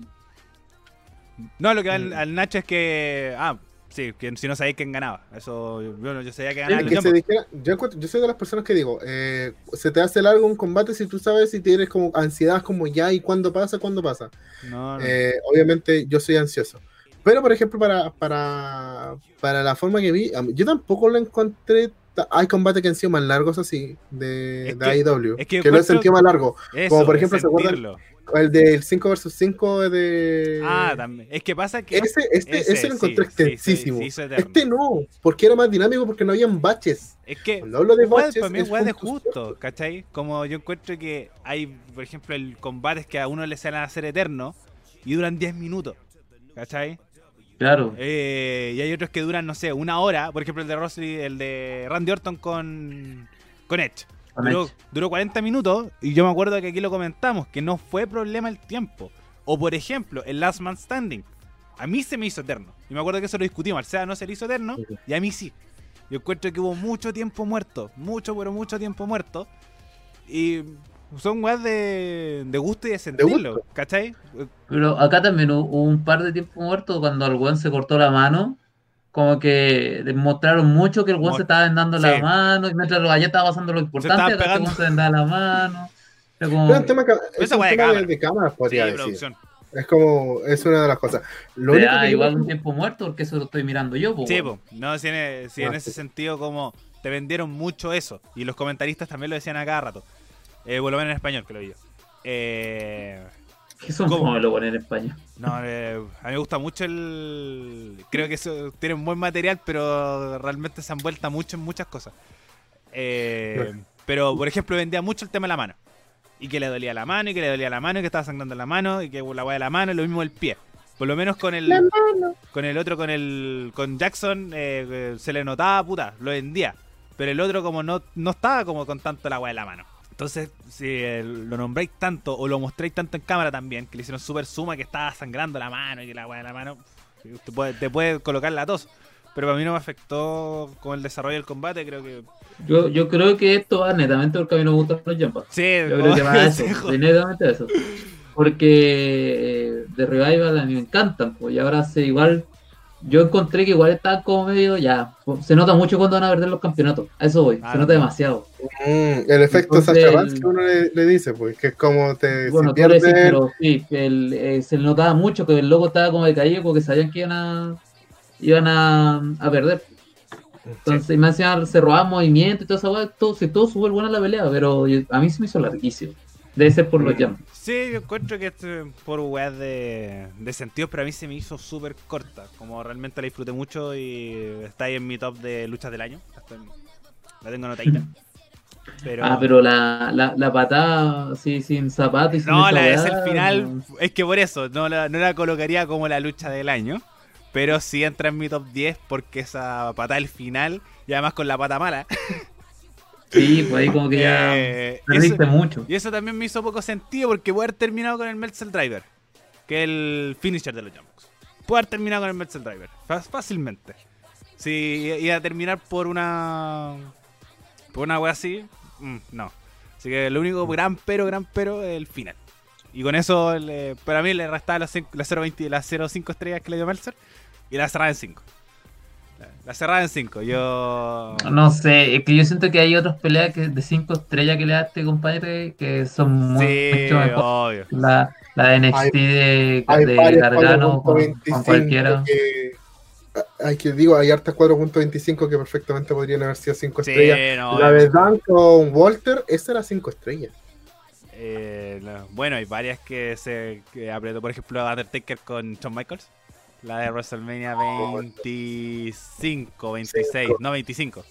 No, lo que al, al Nacho es que. Ah, Sí, que si no sabéis quién ganaba. Eso, yo, yo sabía que ganaba que Young se Bucks. dijera- yo, encuentro- yo soy de las personas que digo, eh, se te hace largo un combate si tú sabes si tienes como ansiedad como ya y cuándo pasa, cuándo pasa. No, no. Eh, obviamente yo soy ansioso. Pero por ejemplo, para, para, para la forma que vi, yo tampoco lo encontré. Hay combates que han sido más largos así de, Es de que- AEW. es que que lo he sentido más largo. Eso, como por ejemplo, ¿se acuerdan? El del 5 vs 5 de. Ah, también. Es que pasa que. Ese, este, ese, ese lo encontré sí, sí, extensísimo. hizo eterno. este no, porque era más dinámico, porque no habían baches. Es que. Cuando hablo de baches, para mí es de justo, ¿cachai? Como yo encuentro que hay, por ejemplo, el combates que a uno le salen a hacer eterno y duran 10 minutos, ¿cachai? Claro. Eh, y hay otros que duran, no sé, una hora. Por ejemplo, el de Rossi, el de Randy Orton con, con Edge. Duró, duró 40 minutos y yo me acuerdo que aquí lo comentamos, que no fue problema el tiempo. O por ejemplo, el Last Man Standing. A mí se me hizo eterno. Y me acuerdo que eso lo discutimos. Al SEA no se le hizo eterno Sí. y a mí sí. Yo encuentro que hubo mucho tiempo muerto. Mucho, pero mucho tiempo muerto. Y son weas de, de gusto y de sentirlo. gusto. ¿Cachai? Pero acá también hu- hubo un par de tiempo muerto cuando el weón se cortó la mano. Como que demostraron mucho que el weón se estaba vendando Sí. la mano. Y mientras allá estaba pasando lo importante, acá este pegando. weón se vendaba la mano. Era como- Pero un tema, es esa un weá de tema de, cámara. de cámara, Sí, podría decir. producción. Es como, es una de las cosas. Lo único ah, que igual yo- un tiempo muerto porque eso lo estoy mirando yo. po, Sí, po. no, si en, e- si en Ah, ese sí. sentido como te vendieron mucho eso. Y los comentaristas también lo decían a cada rato. Eh, por lo menos en español, que lo vi yo. Eh, Que son ¿Cómo? como lo ponen en España. no, eh, a mí me gusta mucho el... Creo que eso tiene un buen material, pero realmente se han vuelto mucho en muchas cosas. Eh, pero, por ejemplo, vendía mucho el tema de la mano. Y que le dolía la mano, y que le dolía la mano, y que estaba sangrando la mano, y que la weá de la mano, y lo mismo el pie. Por lo menos con el... Con el otro, con el con Jackson, eh, eh, se le notaba, puta, lo vendía. Pero el otro como no, no estaba como con tanto la weá de la mano. Entonces, si eh, lo nombréis tanto o lo mostréis tanto en cámara también, que le hicieron super suma que estaba sangrando la mano y que la weá de la mano, te puede, te puede colocar la tos. Pero para mí no me afectó con el desarrollo del combate, creo que... Yo, yo creo que esto va netamente porque a mí no me gustan los jump ups. Sí, Yo creo que va a eso, de netamente eso. Porque eh, de Revival a mí me encantan, pues, y ahora se igual. Yo encontré que igual están como medio ya. Se nota mucho cuando van a perder los campeonatos. A eso voy, Ah, se nota no. demasiado. Mm, el efecto Entonces, Sacha Banks el- que uno le, le dice, pues, que es como te Bueno, si tú le decís, pero sí, que el, eh, se le notaba mucho que el loco estaba como decaído porque sabían que iban a iban a, a perder. Entonces, y me encima se robaban movimientos y todo eso, weá, todo, sí, todo súper buena la pelea, pero yo- a mí se me hizo larguísimo. Debe ser por los jumps. Sí, yo encuentro que esto es por weas de, de sentidos, pero a mí se me hizo súper corta. Como realmente la disfruté mucho y está ahí en mi top de luchas del año. La, tengo anotadita. Pero, Ah, pero la, la, la patada así sin zapato y sin no, la es weá, el final. no. Es que por eso, no la, no la colocaría como la lucha del año. Pero sí entra en mi top 10 porque esa patada del final, y además con la pata mala. Sí, pues ahí como que ya eh, perdiste eso- mucho. Y eso también me hizo poco sentido porque puede haber terminado con el Meltzer Driver, que es el finisher de los Jumpbox. Puede haber terminado con el Meltzer Driver, fácilmente. Si iba a terminar por una. por una wea así, mm, no. Así que lo único gran pero, gran pero es el final. Y con eso, le- para mí, le restaba las cin- las 0.20 las 0.5 estrellas que le dio Meltzer y la cerrada en 5. La- cerrada en 5. Yo. No sé, es que yo siento que hay otras peleas que de 5 estrellas que le da este compadre que son muy, Sí, mucho mejor. obvio. La, la de NXT de, hay de Gargano con, con 4.25 cualquiera. que hay que digo, hay hartas 4.25 que perfectamente podrían haber sido 5 Sí, estrellas. no, la de Dan con Walter, esa era 5 estrellas. Eh, bueno, hay varias que se que apretó, por ejemplo, Undertaker con Shawn Michaels. La de WrestleMania 25, 26, no 25.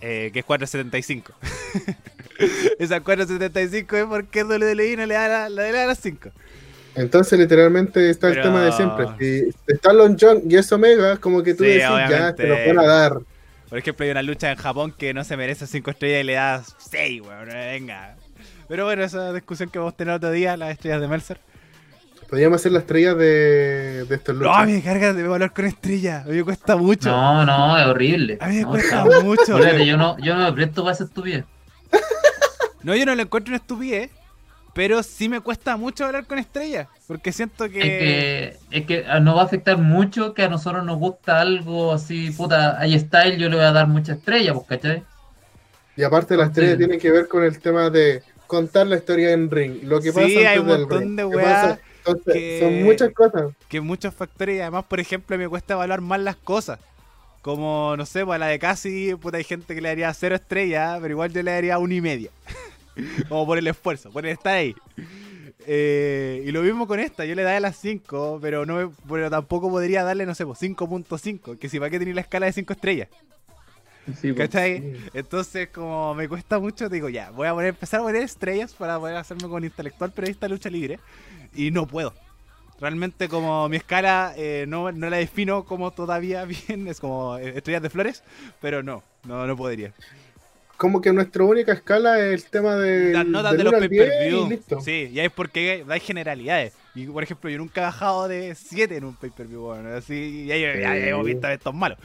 eh, que es 475. Esa 475 es porque WWE no le da la, la- le da las 5. Entonces, literalmente está el tema de siempre. Si está Lon John y es Omega, como que tú Sí, decís, ya, te lo van a dar. Por ejemplo, hay una lucha en Japón que no se merece 5 estrellas y le da 6, weón. Venga. Pero bueno, esa discusión que vamos a tener otro día, las estrellas de Mercer. Podríamos hacer la estrella de, de estos No, luchas. me carga de valor con estrellas. A mí me cuesta mucho. No, no, es horrible. A mí me No, cuesta está- mucho. Yo no, yo no me presto para esa estupidez. No, yo no lo encuentro una estupidez, Pero sí me cuesta mucho hablar con estrellas, porque siento que... Es que, es que ah, nos va a afectar mucho que a nosotros nos gusta algo así, puta, hay style, yo le voy a dar mucha estrella, pues, ¿cachai? Y aparte la estrella Sí. tiene que ver con el tema de contar la historia en ring. Lo que Sí, pasa hay antes un del montón ring, de. Entonces, que- son muchas cosas. que muchos factores y además, por ejemplo, me cuesta evaluar más las cosas. Como, no sé, pues a la de casi, puta, hay gente que le daría cero estrellas, pero igual yo le daría una y media. Como por el esfuerzo, por el estar ahí. Eh, y lo mismo con esta, yo le daría las 5, pero no me- pero tampoco podría darle, no sé, pues 5.5, que si para qué tener la escala de 5 estrellas. Sí, pues. ¿Cachai? Entonces, como me cuesta mucho, digo, ya, voy a poner, empezar a poner estrellas para poder hacerme con intelectual periodista de lucha libre. Y no puedo. Realmente, como mi escala eh, no, no la defino como todavía bien, es como eh, estrellas de flores, pero no, no, no podría. Como que nuestra única escala es el tema de. Las notas del de los uno al 10 pay-per-view. y listo. Sí, ya es porque hay generalidades. Y por ejemplo, yo nunca he bajado de 7 en un pay-per-view. Bueno, así, ya, ya- ya visto estos malos.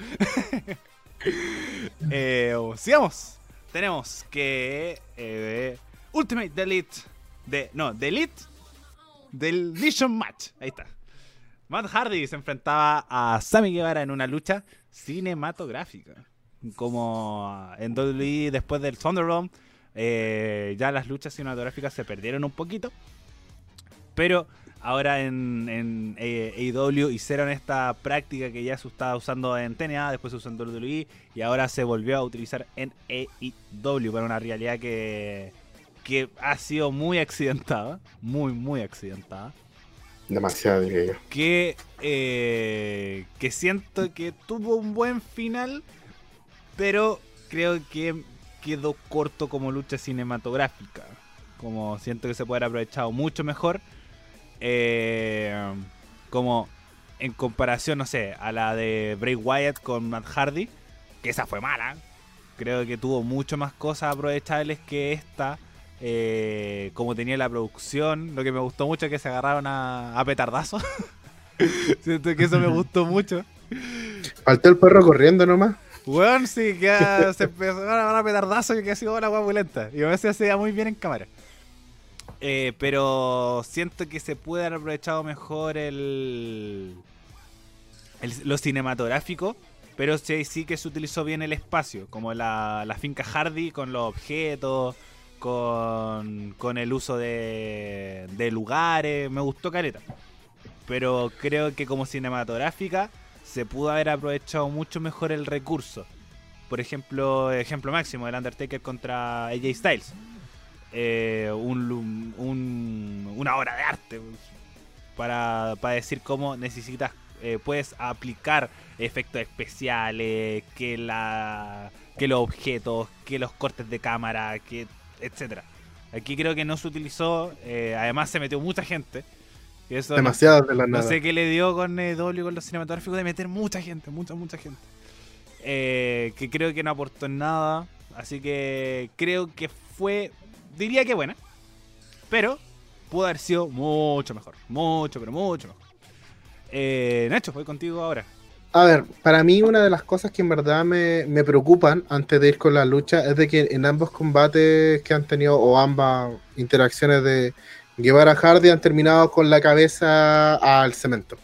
eh, sigamos. Tenemos que. eh, Ultimate Delete. De, no, Delete. Del Vision Match. Ahí está. Matt Hardy se enfrentaba a Sammy Guevara en una lucha cinematográfica. Como en WWE después del Thunderdome, eh, ya las luchas cinematográficas se perdieron un poquito. Pero ahora en, en eh, AEW hicieron esta práctica que ya se estaba usando en TNA, después se usó en WWE y ahora se volvió a utilizar en AEW para una realidad que, que ha sido muy accidentada, muy, muy accidentada Demasiado, diría yo. que, eh, que siento que tuvo un buen final, pero creo que quedó corto como lucha cinematográfica. Como siento que se puede haber aprovechado mucho mejor. eh, como en comparación, no sé, a la de Bray Wyatt con Matt Hardy, que esa fue mala. Creo que tuvo mucho más cosas aprovechables que esta. Eh, como tenía la producción, lo que me gustó mucho es que se agarraron a, a petardazos. Siento que eso me gustó mucho. Faltó el perro corriendo nomás. Weón, sí, que se empezó a agarrar a petardazos y que ha sido la guapa lenta. Y a veces se veía muy bien en cámara. Eh, pero siento que se puede haber aprovechado mejor el, el- lo cinematográfico. Pero sí, sí que se utilizó bien el espacio, como la, la finca Hardy con los objetos, con, con el uso de, de lugares. Me gustó Caleta. Pero creo que como cinematográfica se pudo haber aprovechado mucho mejor el recurso. Por ejemplo, ejemplo máximo, el Undertaker contra AJ Styles. Eh, un, un- una obra de arte pues, para, para decir cómo necesitas, eh, puedes aplicar efectos especiales, que, la, que los objetos, que los cortes de cámara, que etcétera. Aquí creo que no se utilizó, eh, además se metió mucha gente. y eso no- Demasiado de la no nada. sé qué le dio con eh, W con los cinematográficos de meter mucha gente, mucha, mucha gente. Eh, que creo que no aportó en nada. Así que creo que fue, diría que buena. Pero pudo haber sido mucho mejor. Mucho, pero mucho mejor. Eh, Nacho, voy contigo ahora. A ver, para mí una de las cosas que en verdad me, me preocupan antes de ir con la lucha es de que en ambos combates que han tenido o ambas interacciones de Guevara Hardy han terminado con la cabeza al cemento.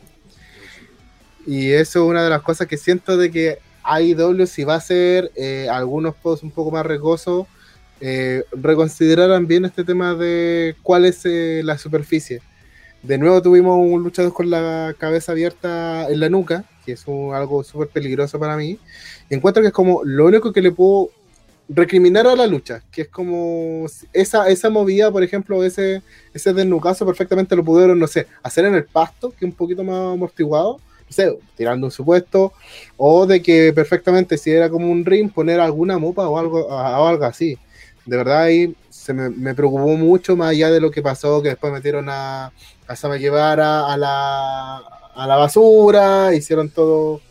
Y eso es una de las cosas que siento de que AEW si va a hacer eh, algunos posts un poco más riesgosos, eh, reconsideraran bien este tema de cuál es eh, la superficie. De nuevo tuvimos un luchador con la cabeza abierta en la nuca, que es un- algo súper peligroso para mí. Y encuentro que es como lo único que le puedo recriminar a la lucha, que es como esa, esa movida, por ejemplo, ese, ese desnucazo perfectamente lo pudieron, no sé, hacer en el pasto, que es un poquito más amortiguado, no sé, tirando un supuesto, o de que perfectamente si era como un ring, poner alguna mopa o algo, o algo así. De verdad ahí se me, me preocupó mucho más allá de lo que pasó, que después metieron a, a Sama Guevara a la, a la basura, hicieron todo,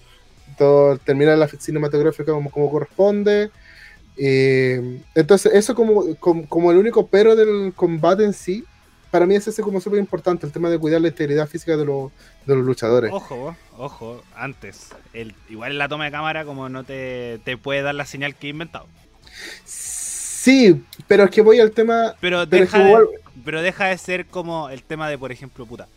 todo terminar la cinematográfica como, como corresponde. Eh, entonces, eso como, como, como el único pero del combate en sí, para mí es ese como súper importante, el tema de cuidar la integridad física de, los de los luchadores. Ojo, ojo, antes. El, igual en la toma de cámara, como no te, te puede dar la señal que he inventado. Sí, pero es que voy al tema. Pero deja, que de, igual- pero deja de ser como el tema de, por ejemplo, puta.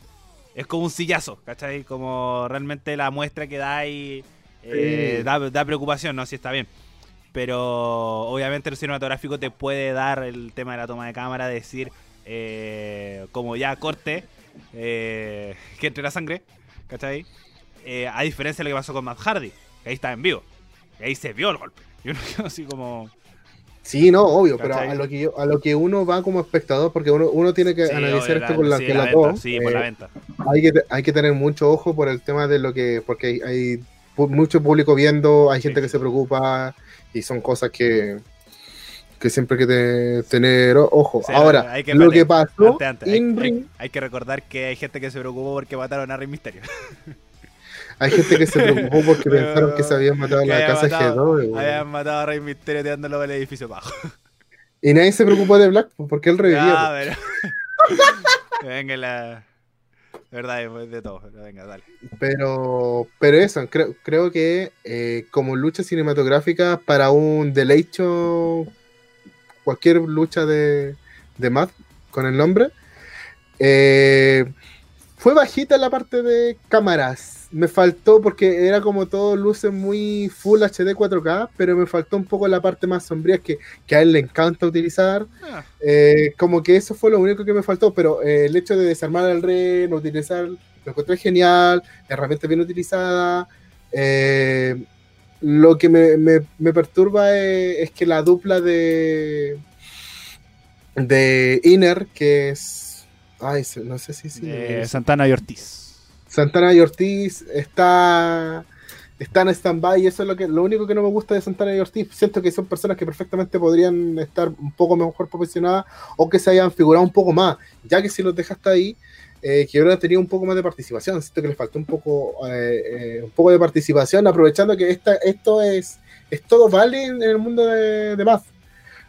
Es como un sillazo, ¿cachai? Como realmente la muestra que da y eh, Sí. da, da preocupación, ¿no? Si está bien. Pero obviamente el cinematográfico te puede dar el tema de la toma de cámara, decir, eh, como ya corte, eh, que entre la sangre, ¿cachai? Eh, a diferencia de lo que pasó con Matt Hardy, que ahí estaba en vivo. Y ahí se vio el golpe. Y uno así como... Sí, no, obvio, pero a lo que yo, a lo que uno va como espectador, porque uno, uno tiene que Sí, analizar obvio, esto con la, sí, que la venta, todo, Sí, por la eh, venta. hay que, hay que tener mucho ojo por el tema de lo que, porque hay, hay mucho público viendo, hay gente que se preocupa y son cosas que, que siempre hay que te- tener ojo. Sí, Ahora, hay que- lo que pasó Antes, antes, hay, hay que recordar que hay gente que se preocupó porque mataron a Rey Misterio. hay gente que se preocupó porque pensaron que se habían matado en la casa matado- G2 güey. Habían matado a Rey Misterio tirándolo del edificio abajo. y nadie se preocupó de Black porque él revivió. Ah, pero... Venga, la... verdad, de todo. pero Venga, dale. Pero, pero eso, creo, creo que eh, como lucha cinematográfica para un deleite show, cualquier lucha de, de Matt con el nombre, eh, fue bajita la parte de cámaras. Me faltó porque era como todo luces muy full HD 4K, pero me faltó un poco la parte más sombría que, que a él le encanta utilizar. Ah, Eh, como que eso fue lo único que me faltó, pero eh, el hecho de desarmar al rey, no utilizar, lo encontré genial, herramienta bien utilizada. eh, lo que me, me- me perturba es, es que la dupla de de Inner, que es. Ay, no sé si sí. eh, Santana y Ortiz. Santana y Ortiz está. Están en stand-by y eso es lo, que, lo único que no me gusta de Santana y Ortiz. Siento que son personas que perfectamente podrían estar un poco mejor posicionadas o que se hayan figurado un poco más. Ya que si los dejaste ahí, eh, que hubieran tenido un poco más de participación. Siento que les faltó un poco, eh, eh, un poco de participación, aprovechando que esta, esto es, es todo vale en el mundo de, de Math.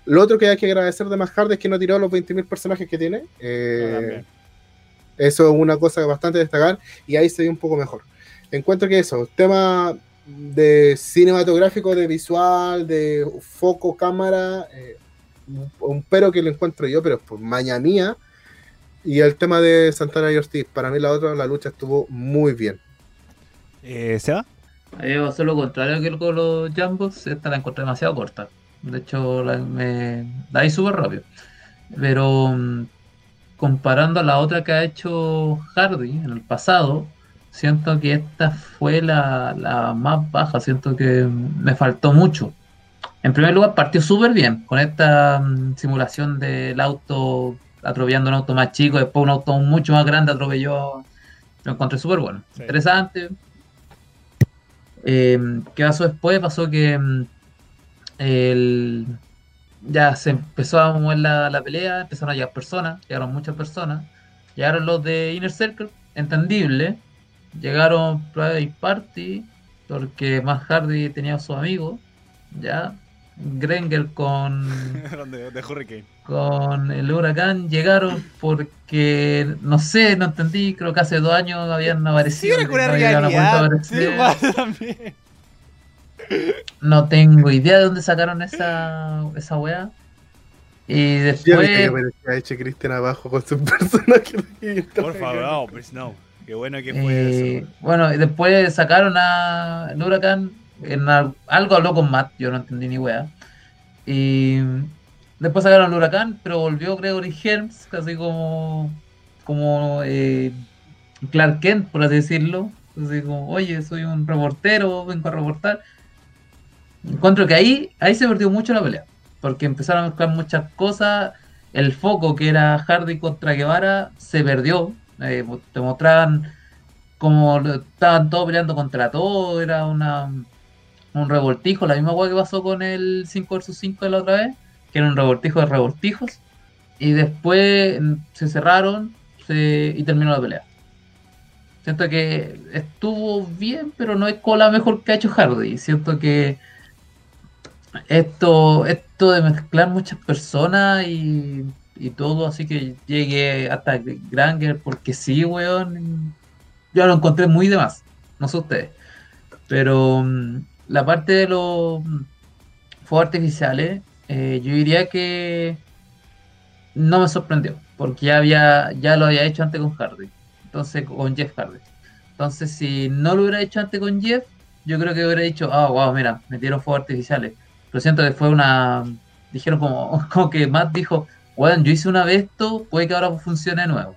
Lo otro que hay que agradecer de Matt Hardy es que no tiró los 20.000 personajes que tiene. Eh, también. eso es una cosa bastante destacar y ahí se dio un poco mejor. Encuentro que eso, tema de cinematográfico, de visual, de foco, cámara, eh, un- pero que lo encuentro yo, pero por maña mía. Y el tema de Santana y Ortiz, para mí la otra, la lucha estuvo muy bien. Eh, ¿Seba? A mí me pasó lo contrario que con los Jambos, esta la encontré demasiado corta. De hecho, la, me, la di súper rápido. Pero mm, comparando a la otra que ha hecho Hardy en el pasado, siento que esta fue la, la más baja. Siento que mm, me faltó mucho. En primer lugar, partió súper bien con esta mm, simulación del auto atropellando un auto más chico, después un auto mucho más grande atropelló. Lo encontré súper bueno. Sí. Interesante. Eh, ¿Qué pasó después? Pasó que el- ya se empezó a mover la, la pelea, empezaron a llegar personas, llegaron muchas personas, llegaron los de Inner Circle, entendible, llegaron Private Party, porque más Hardy tenía a sus amigos, ya, Grenger con de, de Hurricane. con el huracán llegaron porque, no sé, no entendí, creo que hace dos años habían Sí, aparecido. era con una realidad. Sí, también. No tengo idea de dónde sacaron esa, esa weá. Y Ya viste que después, aparecía Eche Cristian abajo con su personaje. Por favor, no, pues no. Qué bueno que fue eh, eso. bueno, y después sacaron a el huracán. En al- algo habló con Matt, yo no entendí ni weá. Y después sacaron al huracán, pero volvió Gregory Helms, casi como, como eh, Clark Kent, por así decirlo. Así como, oye, soy un reportero, vengo a reportar. Encuentro que ahí, ahí se perdió mucho la pelea, porque empezaron a mezclar muchas cosas. El foco que era Hardy contra Guevara se perdió. Eh, te mostraban como estaban todos peleando contra todo, era una un revoltijo, la misma hueá que pasó con el 5 vs 5 de la otra vez, que era un revoltijo de revoltijos, y después mm, se cerraron y terminó la pelea. Siento que estuvo bien, pero no es con la mejor que ha hecho Hardy. Siento que esto, esto de mezclar muchas personas y, y todo, así que llegue hasta Granger, porque sí, weón, yo lo encontré muy de más, no sé ustedes. Pero mm, la parte de los mm, fuegos artificiales eh, yo diría que no me sorprendió, porque ya había, ya lo había hecho antes con Hardy, entonces con Jeff Hardy. Entonces, si no lo hubiera hecho antes con Jeff, yo creo que hubiera dicho, ah, wow, mira, metieron fuegos artificiales. Pero siento que fue una, dijeron como, como que Matt dijo, bueno, yo hice una vez esto, puede que ahora funcione de nuevo.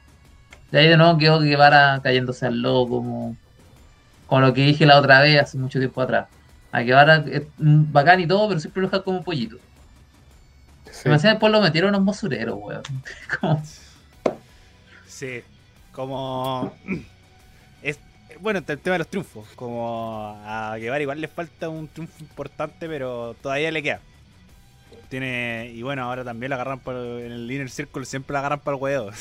De ahí de nuevo quedó Guevara cayéndose al lobo, como, como lo que dije la otra vez, hace mucho tiempo atrás. A Guevara es bacán y todo, pero siempre lo deja como pollito. Sí. Me después lo metieron a un basurero, weón. Como- Sí, como. Bueno, el tema de los triunfos. Como a Guevara igual le falta un triunfo importante, pero todavía le queda. Tiene. Y bueno, ahora también lo agarran por, en el Inner Circle, siempre lo agarran para el huevo.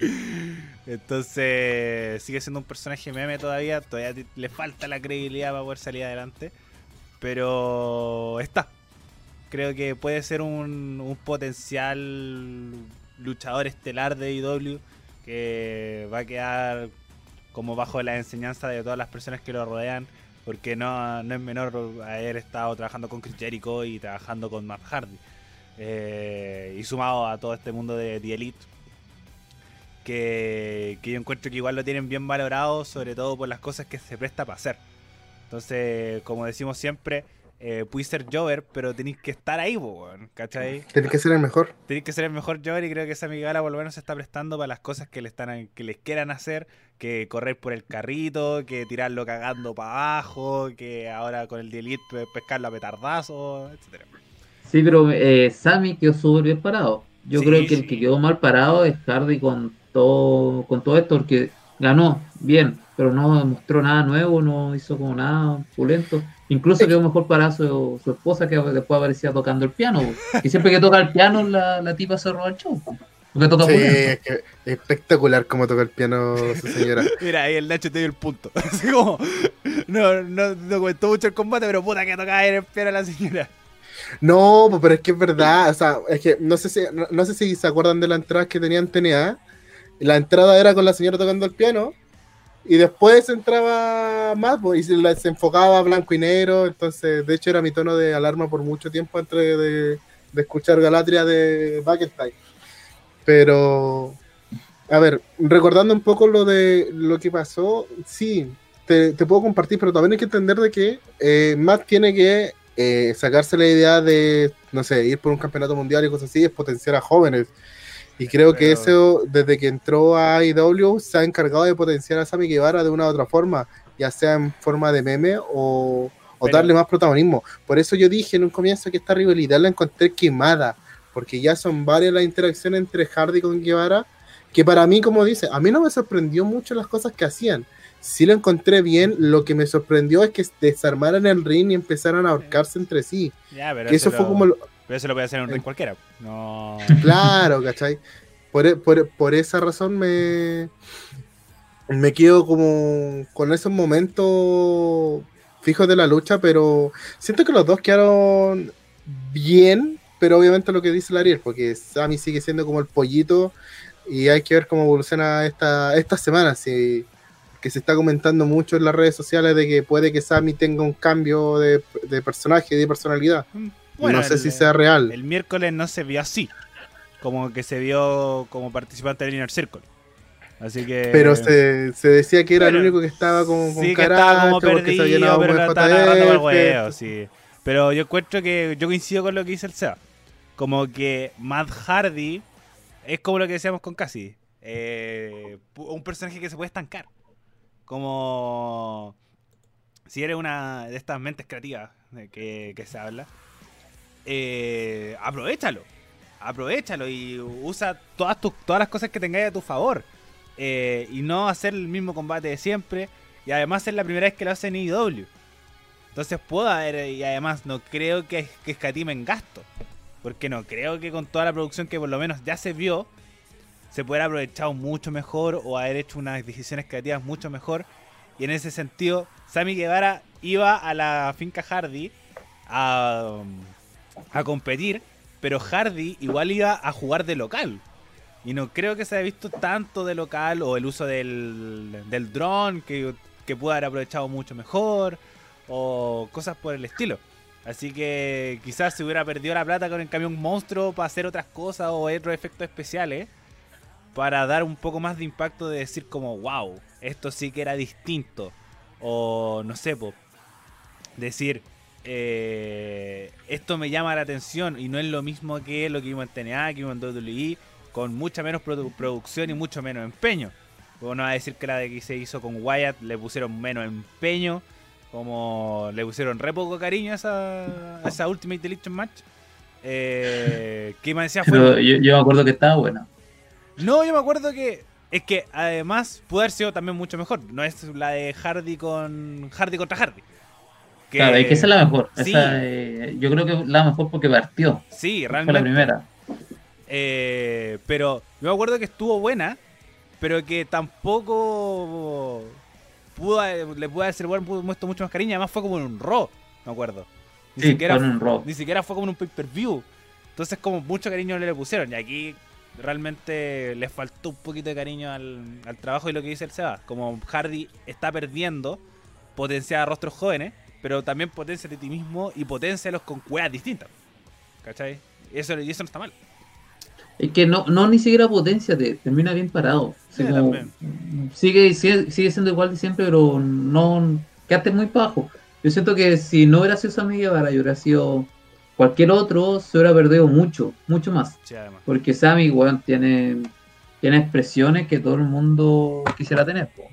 Entonces, sigue siendo un personaje meme todavía. Todavía le falta la credibilidad para poder salir adelante. Pero está. Creo que puede ser un, un potencial luchador estelar de IW que va a quedar como bajo la enseñanza de todas las personas que lo rodean, porque no, no es menor haber estado trabajando con Chris Jericho y trabajando con Matt Hardy. Eh, y sumado a todo este mundo de The Elite, que, que yo encuentro que igual lo tienen bien valorado, sobre todo por las cosas que se presta para hacer. Entonces, como decimos siempre, eh, puedes ser Jover, pero tenéis que estar ahí, weón, ¿cachai? Tienes que ser el mejor. Tenéis que ser el mejor Jover y creo que esa Gala por lo menos se está prestando para las cosas que le están que les quieran hacer, que correr por el carrito, que tirarlo cagando para abajo, que ahora con el pe- pescarlo a petardazo, etcétera. Sí, pero eh, Sammy quedó súper bien parado. Yo Sí, creo que sí. el que quedó mal parado es Hardy con todo, con todo esto, porque ganó bien, pero no demostró nada nuevo, no hizo como nada pulento. Incluso quedó mejor parado su, su esposa que después aparecía tocando el piano. Y siempre que toca el piano, la, la tipa se roba el show. Porque toca Sí, pulento. es que espectacular cómo toca el piano su señora. Mira, ahí el Nacho te dio el punto. Así como, no, no, no comentó mucho el combate, pero puta que tocaba en el piano a la señora. No, pues, pero es que es verdad, o sea, es que no sé si, no, no sé si se acuerdan de la entrada que tenían TNA. La entrada era con la señora tocando el piano y después entraba más pues, y se, se enfocaba blanco y negro. Entonces, de hecho, era mi tono de alarma por mucho tiempo antes de, de escuchar Galatria de McIntyre. Pero, a ver, recordando un poco lo de lo que pasó, sí, te, puedo compartir, pero también hay que entender de que eh, Matt tiene que eh, sacarse la idea de, no sé, ir por un campeonato mundial y cosas así, es potenciar a jóvenes. Y creo que eso, desde que entró a IW, se ha encargado de potenciar a Sammy Guevara de una u otra forma, ya sea en forma de meme o, o Pero- darle más protagonismo. Por eso yo dije en un comienzo que esta rivalidad la encontré quemada, porque ya son varias las interacciones entre Hardy con Guevara, que para mí, como dice, a mí no me sorprendió mucho las cosas que hacían. Sí lo encontré bien, lo que me sorprendió es que desarmaran el ring y empezaran a ahorcarse entre sí. Ya, pero Que eso fue como lo- Pero eso lo puede hacer en un ring cualquiera. No. Claro, ¿cachai? Por, e- por- por esa razón me, me quedo como con esos momentos fijos de la lucha, pero siento que los dos quedaron bien, pero obviamente lo que dice el Ariel, porque Sammy sigue siendo como el pollito y hay que ver cómo evoluciona esta, esta semana, si, que se está comentando mucho en las redes sociales de que puede que Sammy tenga un cambio de, de personaje, de personalidad. Bueno, no sé el- si sea real. El miércoles no se vio así. Como que se vio como participante del Inner Circle. Así que. Pero se, se decía que era Bueno, el único que estaba como con sí que estaba como se perdido, pero agarrando huevo, sí. Pero yo encuentro que yo coincido con lo que dice el Seba. Como que Matt Hardy es como lo que decíamos con Cassidy. eh, un personaje que se puede estancar. Como si eres una de estas mentes creativas de que, que se habla, eh, aprovechalo. Aprovechalo y usa todas, tus, todas las cosas que tengáis a tu favor. Eh, y no hacer el mismo combate de siempre. Y además es la primera vez que lo hace en IW. Entonces puedo haber, y además no creo que, que escatimen gasto. Porque no creo que con toda la producción que por lo menos ya se vio, se pudiera aprovechado mucho mejor o haber hecho unas decisiones creativas mucho mejor. Y en ese sentido, Sammy Guevara iba a la finca Hardy a, a competir, pero Hardy igual iba a jugar de local. Y no creo que se haya visto tanto de local o el uso del, del dron que, que pudo haber aprovechado mucho mejor o cosas por el estilo. Así que quizás se hubiera perdido la plata con el camión monstruo para hacer otras cosas o otros efectos especiales. Para dar un poco más de impacto de decir como, wow, esto sí que era distinto. O no sé, po, decir, eh, esto me llama la atención y no es lo mismo que lo que vimos en TNA, que vimos en WWE, con mucha menos produ- producción y mucho menos empeño. Bueno, va a decir que la de que se hizo con Wyatt le pusieron menos empeño, como le pusieron re poco cariño a esa, a esa Ultimate Deletion Match. Eh, que me decía fue. Pero yo, yo me acuerdo que estaba buena. No, yo me acuerdo que. Es que además pudo haber sido también mucho mejor. No es la de Hardy con. Hardy contra Hardy. Que- Claro, es que esa es la mejor. Sí. Esa, eh, yo creo que es la mejor porque partió. Sí, Fue realmente. la primera. Eh, pero yo me acuerdo que estuvo buena, pero que tampoco pudo, le pudo pudo puesto mucho más cariño. Además fue como en un Raw, me acuerdo. Ni, Sí, siquiera, un Raw. ni siquiera fue como en un pay-per-view. Entonces como mucho cariño le pusieron. Y aquí realmente le faltó un poquito de cariño al, al trabajo y lo que dice el Seba. Como Hardy está perdiendo, potencia a rostros jóvenes, pero también potencia de ti mismo y potencia los con cuevas distintas. ¿Cachai? Y eso, y eso no está mal. Es que no, no ni siquiera potencia, te termina bien parado. Sí, como- sigue, sigue, sigue siendo igual de siempre, pero no quedaste muy bajo. Yo siento que si no hubiera sido Sammy Guevara y hubiera sido cualquier otro, se hubiera perdido mucho, mucho más. Sí. Porque Sammy, weón, tiene, tiene expresiones que todo el mundo quisiera tener. po.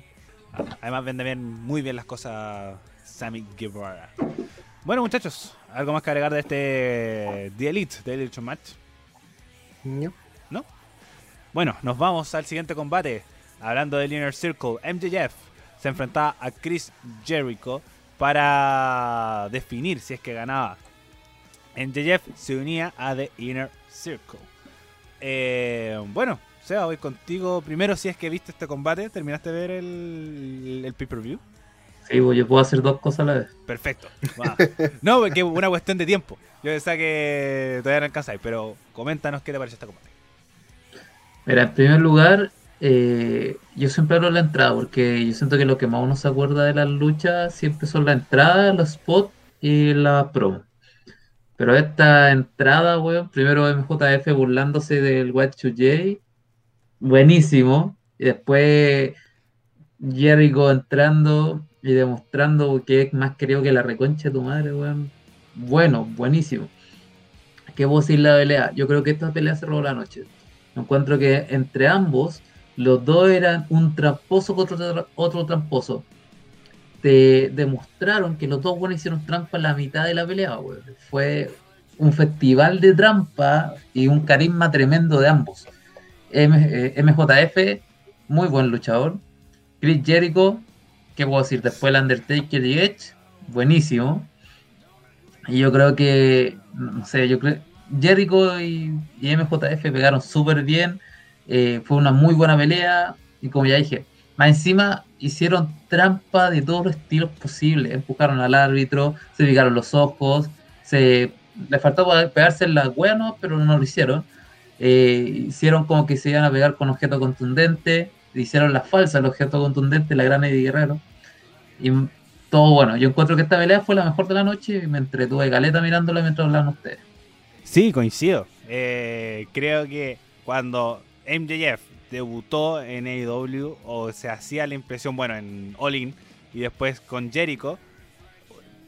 Además vende bien, muy bien las cosas Sammy Guevara. Bueno muchachos, ¿algo más que agregar de este The Elite, The Elite Match? ¿no? Bueno, nos vamos al siguiente combate. Hablando del Inner Circle, MJF se enfrentaba a Chris Jericho para definir si es que ganaba. MJF se unía a The Inner Circle. Eh, bueno, Seba, voy contigo primero si es que viste este combate. ¿Terminaste de ver el, el pay-per-view? Sí, pues, yo puedo hacer dos cosas a la vez. Perfecto. No, porque es una cuestión de tiempo. Yo pensaba que todavía no alcanzáis, pero coméntanos qué te pareció este combate. Mira, en primer lugar, eh, yo siempre hablo de la entrada, porque yo siento que lo que más uno se acuerda de las luchas siempre son la entrada, los spots y la promo. Pero esta entrada, weón, primero MJF burlándose del White 2J, buenísimo. Y después Jericho entrando y demostrando que es más querido que la reconcha de tu madre, weón. Bueno, buenísimo. ¿Qué vos decir la pelea? Yo creo que esta pelea se robó la noche. Encuentro que entre ambos, los dos eran un tramposo contra otro, otro tramposo. Te demostraron que los dos buenos hicieron trampa en la mitad de la pelea, weón. Fue un festival de trampa y un carisma tremendo de ambos. M- eh, MJF, muy buen luchador. Chris Jericho, ¿qué puedo decir? Después el Undertaker y Edge, buenísimo. Y yo creo que, no sé, yo creo Jericho y, MJF pegaron súper bien. eh, fue una muy buena pelea. Y como ya dije, más encima hicieron trampa de todos los estilos posibles. Empujaron al árbitro, se picaron los ojos, se le faltó pegarse en la hueá, pero no lo hicieron. Eh, hicieron como que se iban a pegar con objeto contundente. Hicieron la falsa, el objeto contundente, la gran Eddie Guerrero. Y todo bueno. Yo encuentro que esta pelea fue la mejor de la noche y me entretuve caleta mirándola mientras hablaban ustedes. Sí, coincido. Eh, creo que cuando MJF debutó en AEW o se hacía la impresión, bueno, en All In y después con Jericho,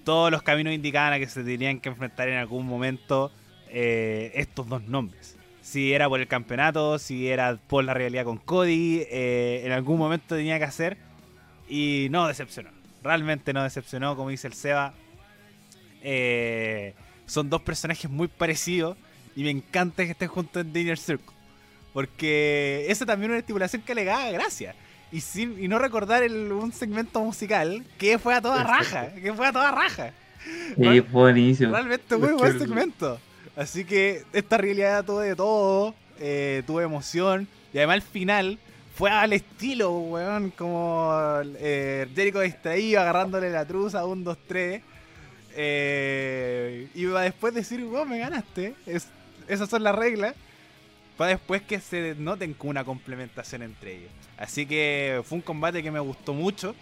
todos los caminos indicaban a que se tenían que enfrentar en algún momento eh, estos dos nombres. Si era por el campeonato, si era por la realidad con Cody, eh, en algún momento tenía que hacer y no decepcionó. Realmente no decepcionó, como dice el Seba. Eh, son dos personajes muy parecidos y me encanta que estén juntos en The Inner Circle. Porque eso también es una estipulación que le da gracia. Y, sin, y no recordar el- un segmento musical que fue a toda raja. Que fue a toda raja. Y buenísimo. Realmente muy Es buen segmento. Así que esta realidad tuve de todo. eh, tuve emoción. Y además el final fue al estilo, weón. Como eh, Jericho distraído, agarrándole la truza, un, dos, tres. Eh, y va después decir, weón, me ganaste. Es, esas son las reglas. Para después que se noten como una complementación entre ellos. Así que fue un combate que me gustó mucho.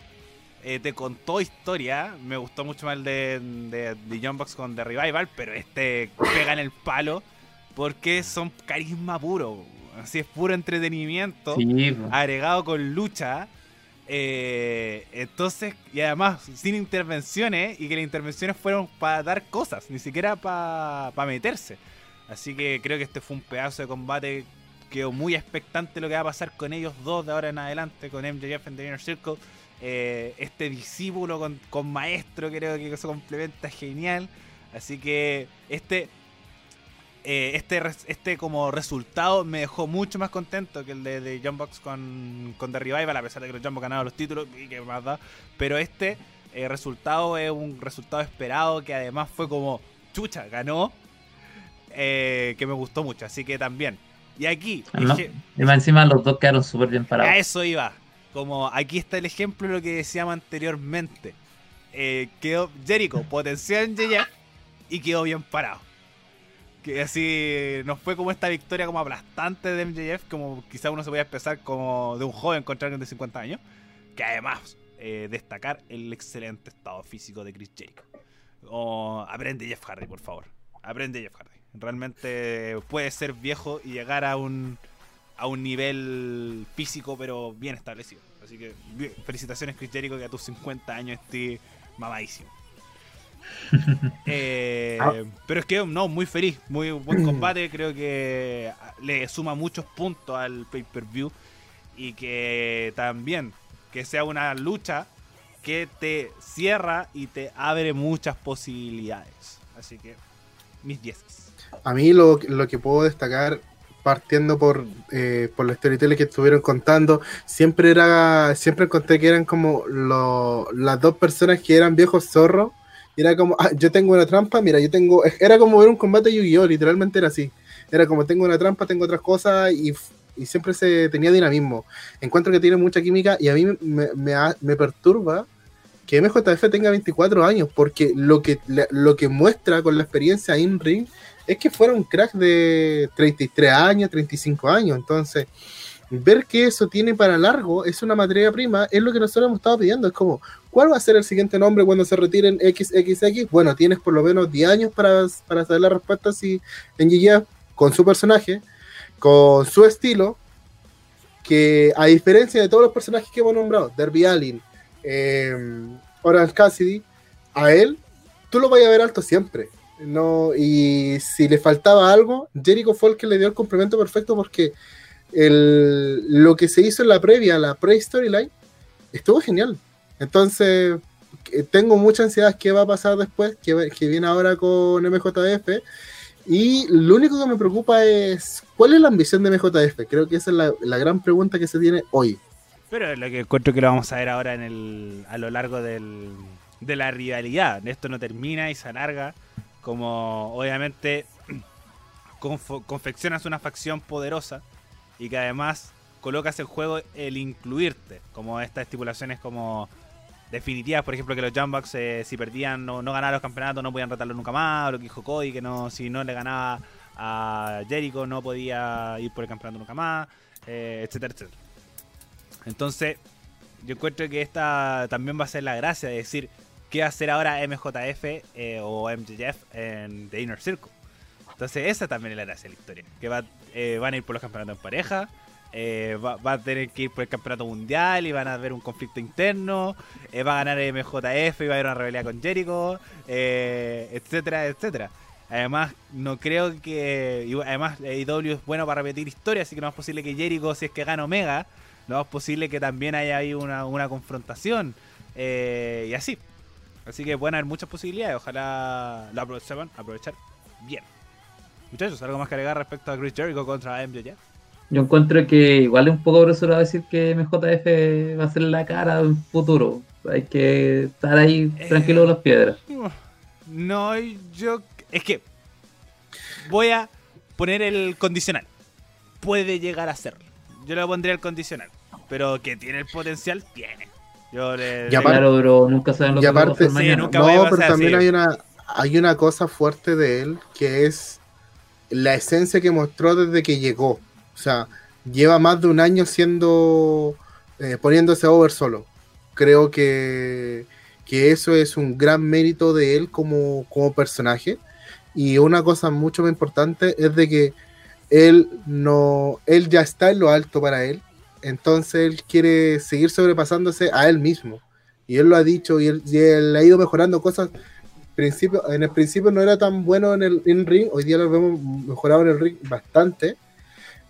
Eh, te contó historia. Me gustó mucho más el de, de, de John Box con The Revival, pero este pega en el palo porque son carisma puro. Así es puro entretenimiento Sí, agregado con lucha. eh, entonces, y además sin intervenciones y que las intervenciones fueron para dar cosas, ni siquiera para meterse. Así que creo que este fue un pedazo de combate. Quedó muy expectante lo que va a pasar con ellos dos de ahora en adelante, con MJF en The Inner Circle. Eh, este discípulo con, con maestro creo que se complementa genial. Así que este eh, este, este como resultado me dejó mucho más contento que el de, de John Box con, con The Revival, a pesar de que los John Box ganaron los títulos y que más da. Pero este eh, resultado es un resultado esperado que además fue como chucha, ganó. eh, que me gustó mucho, así que también. Y aquí, Ah, ¿No? Y encima los dos quedaron súper bien a parados. eso iba. Como aquí está el ejemplo de lo que decíamos anteriormente. Eh, quedó Jericho potenciado en JF y quedó bien parado. Que así no fue como esta victoria como aplastante de MJF, como quizá uno se podía expresar como de un joven contra alguien de 50 años. Que además, eh, destacar el excelente estado físico de Chris Jericho. O, aprende Jeff Hardy, por favor. Aprende Jeff Hardy. Realmente puede ser viejo y llegar a un, a un nivel físico, pero bien establecido. Así que bien, felicitaciones, Chris Jericho, que a tus 50 años estés mamadísimo. Eh, Ah. Pero es que no, muy feliz, muy buen combate. Creo que le suma muchos puntos al pay-per-view y que también que sea una lucha que te cierra y te abre muchas posibilidades. Así que mis 10. A mí lo, lo que puedo destacar, partiendo por, eh, por los storytellers que estuvieron contando, siempre era siempre encontré que eran como lo- las dos personas que eran viejos zorros. Era como, ah, yo tengo una trampa, mira, yo tengo. Era como ver un combate Yu-Gi-Oh! Literalmente era así. Era como, tengo una trampa, tengo otras cosas y, y siempre se tenía dinamismo. Encuentro que tiene mucha química y a mí me, me, me perturba que MJF tenga 24 años, porque lo que, lo que muestra con la experiencia in ring es que fuera un crack de 33 años, 35 años. Entonces, ver que eso tiene para largo es una materia prima, es lo que nosotros hemos estado pidiendo. Es como, ¿cuál va a ser el siguiente nombre cuando se retiren XXX? Bueno, tienes por lo menos 10 años para, para saber la respuesta si en GG con su personaje, con su estilo, que a diferencia de todos los personajes que hemos nombrado, Derby Allin, eh, Orange Cassidy, a él tú lo vas a ver alto siempre. No, y si le faltaba algo, Jericho fue el que le dio el complemento perfecto porque el, lo que se hizo en la previa, la pre-storyline, estuvo genial. Entonces, tengo mucha ansiedad qué va a pasar después, que, viene ahora con MJF. Y lo único que me preocupa es cuál es la ambición de MJF. Creo que esa es la, la gran pregunta que se tiene hoy. Pero lo que encuentro que lo vamos a ver ahora en el, a lo largo del, de la rivalidad. Esto no termina y se alarga. Como obviamente confeccionas una facción poderosa y que además colocas en juego el incluirte. Como estas estipulaciones como definitivas, por ejemplo, que los Jumbucks eh, si perdían no, no ganaban los campeonatos no podían retarlo nunca más. O lo que dijo Cody, que no si no le ganaba a Jericho no podía ir por el campeonato nunca más, eh, etcétera, etcétera. Entonces, yo encuentro que esta también va a ser la gracia de decir qué va a hacer ahora MJF eh, o MJF en The Inner Circle. Entonces, esa también es la gracia de la historia. Que va, eh, van a ir por los campeonatos en pareja, eh, va, a tener que ir por el campeonato mundial y van a haber un conflicto interno, va a ganar MJF y va a haber una rebelión con Jericho, etcétera, etcétera. Además, no creo que. Además, AEW es bueno para repetir historias, así que no es posible que Jericho, si es que gana Omega, no es posible que también haya ahí una, confrontación. y así. Así que pueden haber muchas posibilidades. Ojalá lo apro- sepan aprovechar bien. Muchachos, ¿algo más que agregar respecto a Chris Jericho contra MJF? Yo encuentro que igual es un poco apresurado decir que MJF va a ser la cara del futuro. Hay que estar ahí Eh. tranquilo de las piedras. No, yo. Es que. Voy a poner el condicional. Puede llegar a serlo. Yo le pondría el condicional. Pero que tiene el potencial, tiene. Yo le. Y aparte- Claro, pero nunca saben lo y que va a aparte- sí, a No, pero también sí. hay una, hay una cosa fuerte de él que es la esencia que mostró desde que llegó. O sea, lleva más de un año siendo eh, poniéndose over solo. creo que, que eso es un gran mérito de él como, como personaje. Y una cosa mucho más importante es de que él no, él ya está en lo alto para él, entonces él quiere seguir sobrepasándose a él mismo. Y él lo ha dicho y él, y él ha ido mejorando cosas. Principio, en el principio no era tan bueno en el in ring, hoy día lo vemos mejorado en el ring bastante.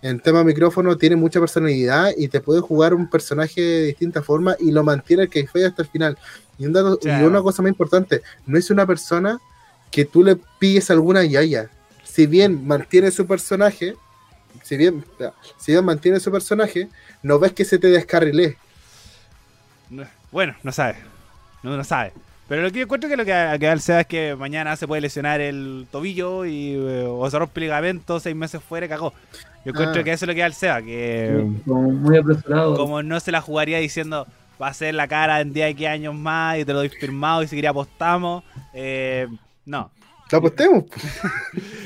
En tema micrófono tiene mucha personalidad y te puede jugar un personaje de distinta forma y lo mantiene el que fue hasta el final. Y, un dato- y Claro. una cosa más importante, no es una persona que tú le pilles alguna yaya. Si bien mantiene su personaje, si bien, si bien mantiene su personaje, no ves que se te descarrile. No- Bueno, no sabe. No, no sabe. Pero lo que yo encuentro que lo que a que Seba es que mañana se puede lesionar el tobillo y eh, o se rompe el ligamento, seis meses fuera y cagó. Yo encuentro Ah. que eso es lo que da el Seba, que Como muy apresurado. como no se la jugaría diciendo va a ser la cara en 10 X años más y te lo doy firmado y seguiría apostamos. Eh, no. Lo apostemos.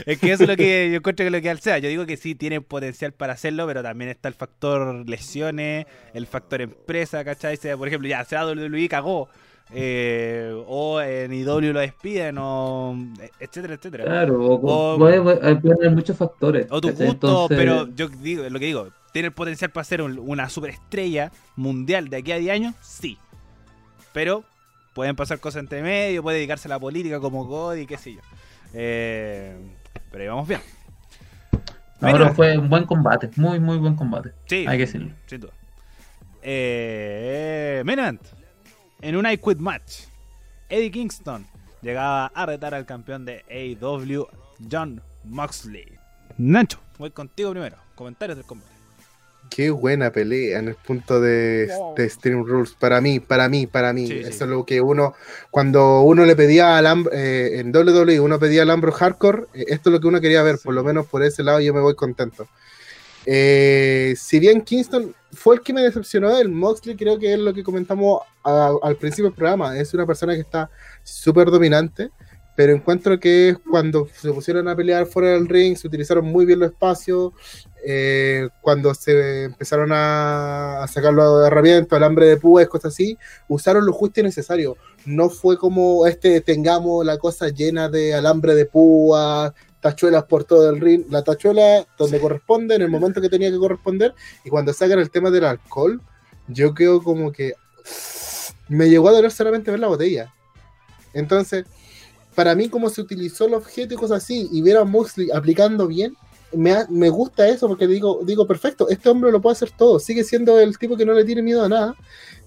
Es que eso es lo que yo encuentro que es lo que Seba. Yo digo que sí tiene potencial para hacerlo, pero también está el factor lesiones, el factor empresa, ¿cachai? Por ejemplo, ya sea WWE cagó. eh, o en IW lo despiden, o etcétera, etcétera. Claro, o, O- puede, puede- puede haber muchos factores. O tu gusto, Entonces, pero yo digo, lo que digo, ¿tiene el potencial para ser un- una superestrella mundial de aquí a 10 años? Sí. Pero pueden pasar cosas entre medio, puede dedicarse a la política como Cody, qué sé yo. Eh, pero ahí vamos bien. no, Bueno. no, fue un buen combate, muy, muy buen combate. Sí, Hay que decirlo. sin duda. Eh, event. En un I Quit match, Eddie Kingston llegaba a retar al campeón de AEW, John Moxley. Nacho, voy contigo primero. Comentarios del combate. Qué buena pelea en el punto de, de Stream Rules. Para mí, para mí, para mí. Sí, sí. Eso es lo que uno, cuando uno le pedía al eh, en WWE, uno pedía al Ambro Hardcore, eh, esto es lo que uno quería ver, Sí. por lo menos por ese lado yo me voy contento. Eh, si bien Kingston fue el que me decepcionó, el Moxley creo que es lo que comentamos a- al principio del programa, es una persona que está súper dominante, pero encuentro que cuando se pusieron a pelear fuera del ring, se utilizaron muy bien los espacios, eh, cuando se empezaron a, a sacar los herramientas, alambre de púas, cosas así, usaron lo justo y necesario. No fue como este tengamos la cosa llena de alambre de púas, tachuelas por todo el ring, la tachuela donde corresponde, en el momento que tenía que corresponder, y cuando sacan el tema del alcohol, yo creo como que me llegó a doler solamente ver la botella. Entonces, para mí, como se utilizó el objeto y cosas así, y ver a Moxley aplicando bien, me, me gusta eso porque digo, digo, perfecto, este hombre lo puede hacer todo, sigue siendo el tipo que no le tiene miedo a nada,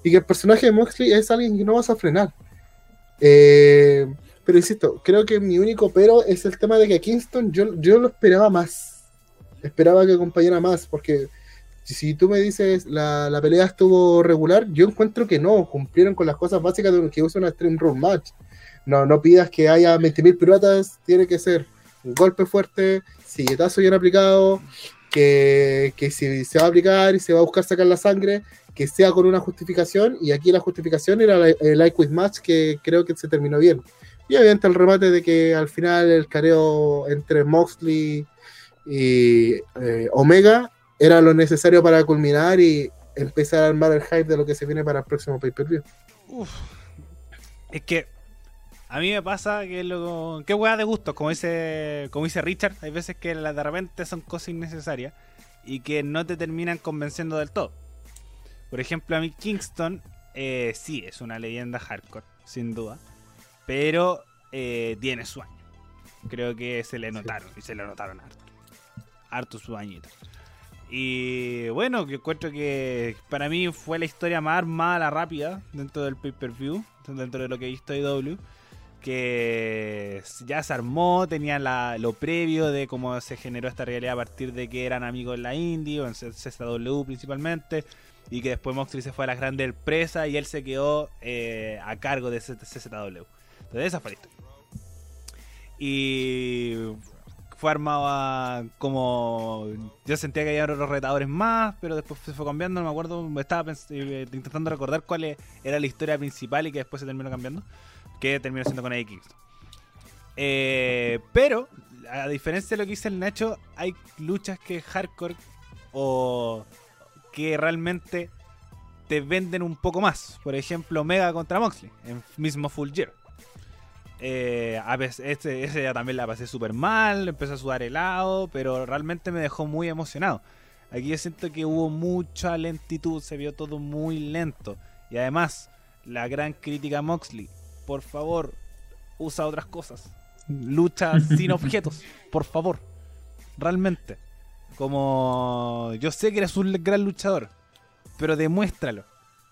y que el personaje de Moxley es alguien que no vas a frenar. Eh, pero insisto, creo que mi único pero es el tema de que Kingston yo, yo lo esperaba más. Esperaba que acompañara más, porque si, si tú me dices la, la pelea estuvo regular, yo encuentro que no, cumplieron con las cosas básicas de lo que usa una Stream Room Match. No, no pidas que haya 20.000 piruetas, tiene que ser un golpe fuerte, silletazo bien aplicado, que, que si se va a aplicar y se va a buscar sacar la sangre, que sea con una justificación, y aquí la justificación era la- el I Quit Match, que creo que se terminó bien. Y obviamente el remate de que al final el careo entre Moxley y eh, Omega era lo necesario para culminar y empezar a armar el hype de lo que se viene para el próximo pay-per-view. Es que a mí me pasa que lo qué hueá de gustos, como dice como dice Richard, hay veces que de repente son cosas innecesarias y que no te terminan convenciendo del todo. Por ejemplo, a mí Kingston eh, sí es una leyenda hardcore, sin duda, pero eh, tiene su año. Creo que se le notaron y se le notaron harto. Harto su añito. Y bueno, que encuentro que para mí fue la historia más armada, la rápida dentro del pay-per-view, dentro de lo que he visto IW, que ya se armó, tenían la- lo previo de cómo se generó esta realidad a partir de que eran amigos en la indie o en CSW principalmente, y que después Moxley se fue a las grandes empresas y él se quedó eh, a cargo de CSW. Entonces esa fue la historia. Y fue armado a- como yo sentía que había otros retadores más, pero después se fue cambiando, no me acuerdo, estaba eh, intentando recordar cuál e- era la historia principal y que después se terminó cambiando, que terminó siendo con Kingston. Eh, pero, a diferencia de lo que dice el Nacho, hay luchas que hardcore o que realmente te venden un poco más. Por ejemplo, Omega contra Moxley, en mismo Full Gear. Eh, a veces, este, ese ya también la pasé súper mal, empecé a sudar helado, pero realmente me dejó muy emocionado. Aquí yo siento que hubo mucha lentitud, se vio todo muy lento. Y además, la gran crítica a Moxley, por favor, usa otras cosas. Lucha sin objetos, por favor. Realmente. Como yo sé que eres un gran luchador, pero demuéstralo.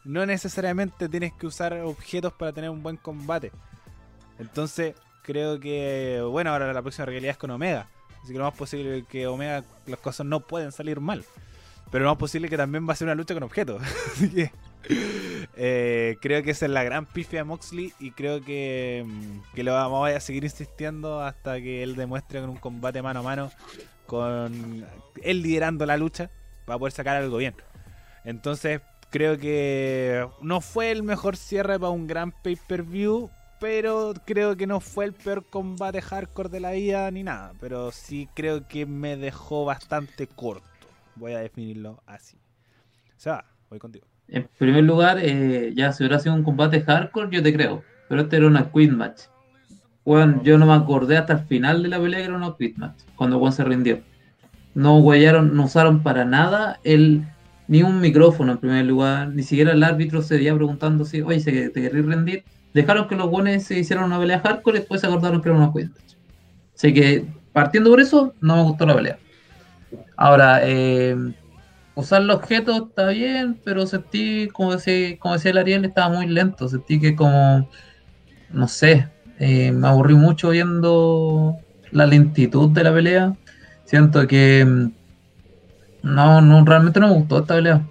No necesariamente tienes que usar objetos para tener un buen combate. Entonces, creo que, bueno, ahora la próxima realidad es con Omega. Así que lo más posible que Omega las cosas no pueden salir mal. Pero lo más posible que también va a ser una lucha con objetos. Así que eh, creo que esa es la gran pifia de Moxley y creo que, mm, que lo vamos a seguir insistiendo hasta que él demuestre con un combate mano a mano, con él liderando la lucha, para poder sacar algo bien. Entonces creo que no fue el mejor cierre para un gran pay-per-view, pero creo que no fue el peor combate hardcore de la vida ni nada. Pero sí creo que me dejó bastante corto. Voy a definirlo así. O sea, voy contigo. En primer lugar, eh, ya si hubiera sido un combate hardcore, yo te creo. Pero este era una quit match. Bueno, yo no me acordé hasta el final de la pelea que era una quit match. Cuando Juan se rindió. No huellaron, no usaron para nada el, ni un micrófono en primer lugar. Ni siquiera el árbitro se veía preguntando si, oye, ¿te querés rendir? Dejaron que los buenos se hicieran una pelea hardcore y después se acordaron que era una quit match. Así que, partiendo por eso, no me gustó la pelea. Ahora, eh, usar los objetos está bien, pero sentí, como decía, como decía el Ariel, estaba muy lento. Sentí que como, no sé, eh, me aburrí mucho viendo la lentitud de la pelea. Siento que mm, no, no, realmente no me gustó esta pelea.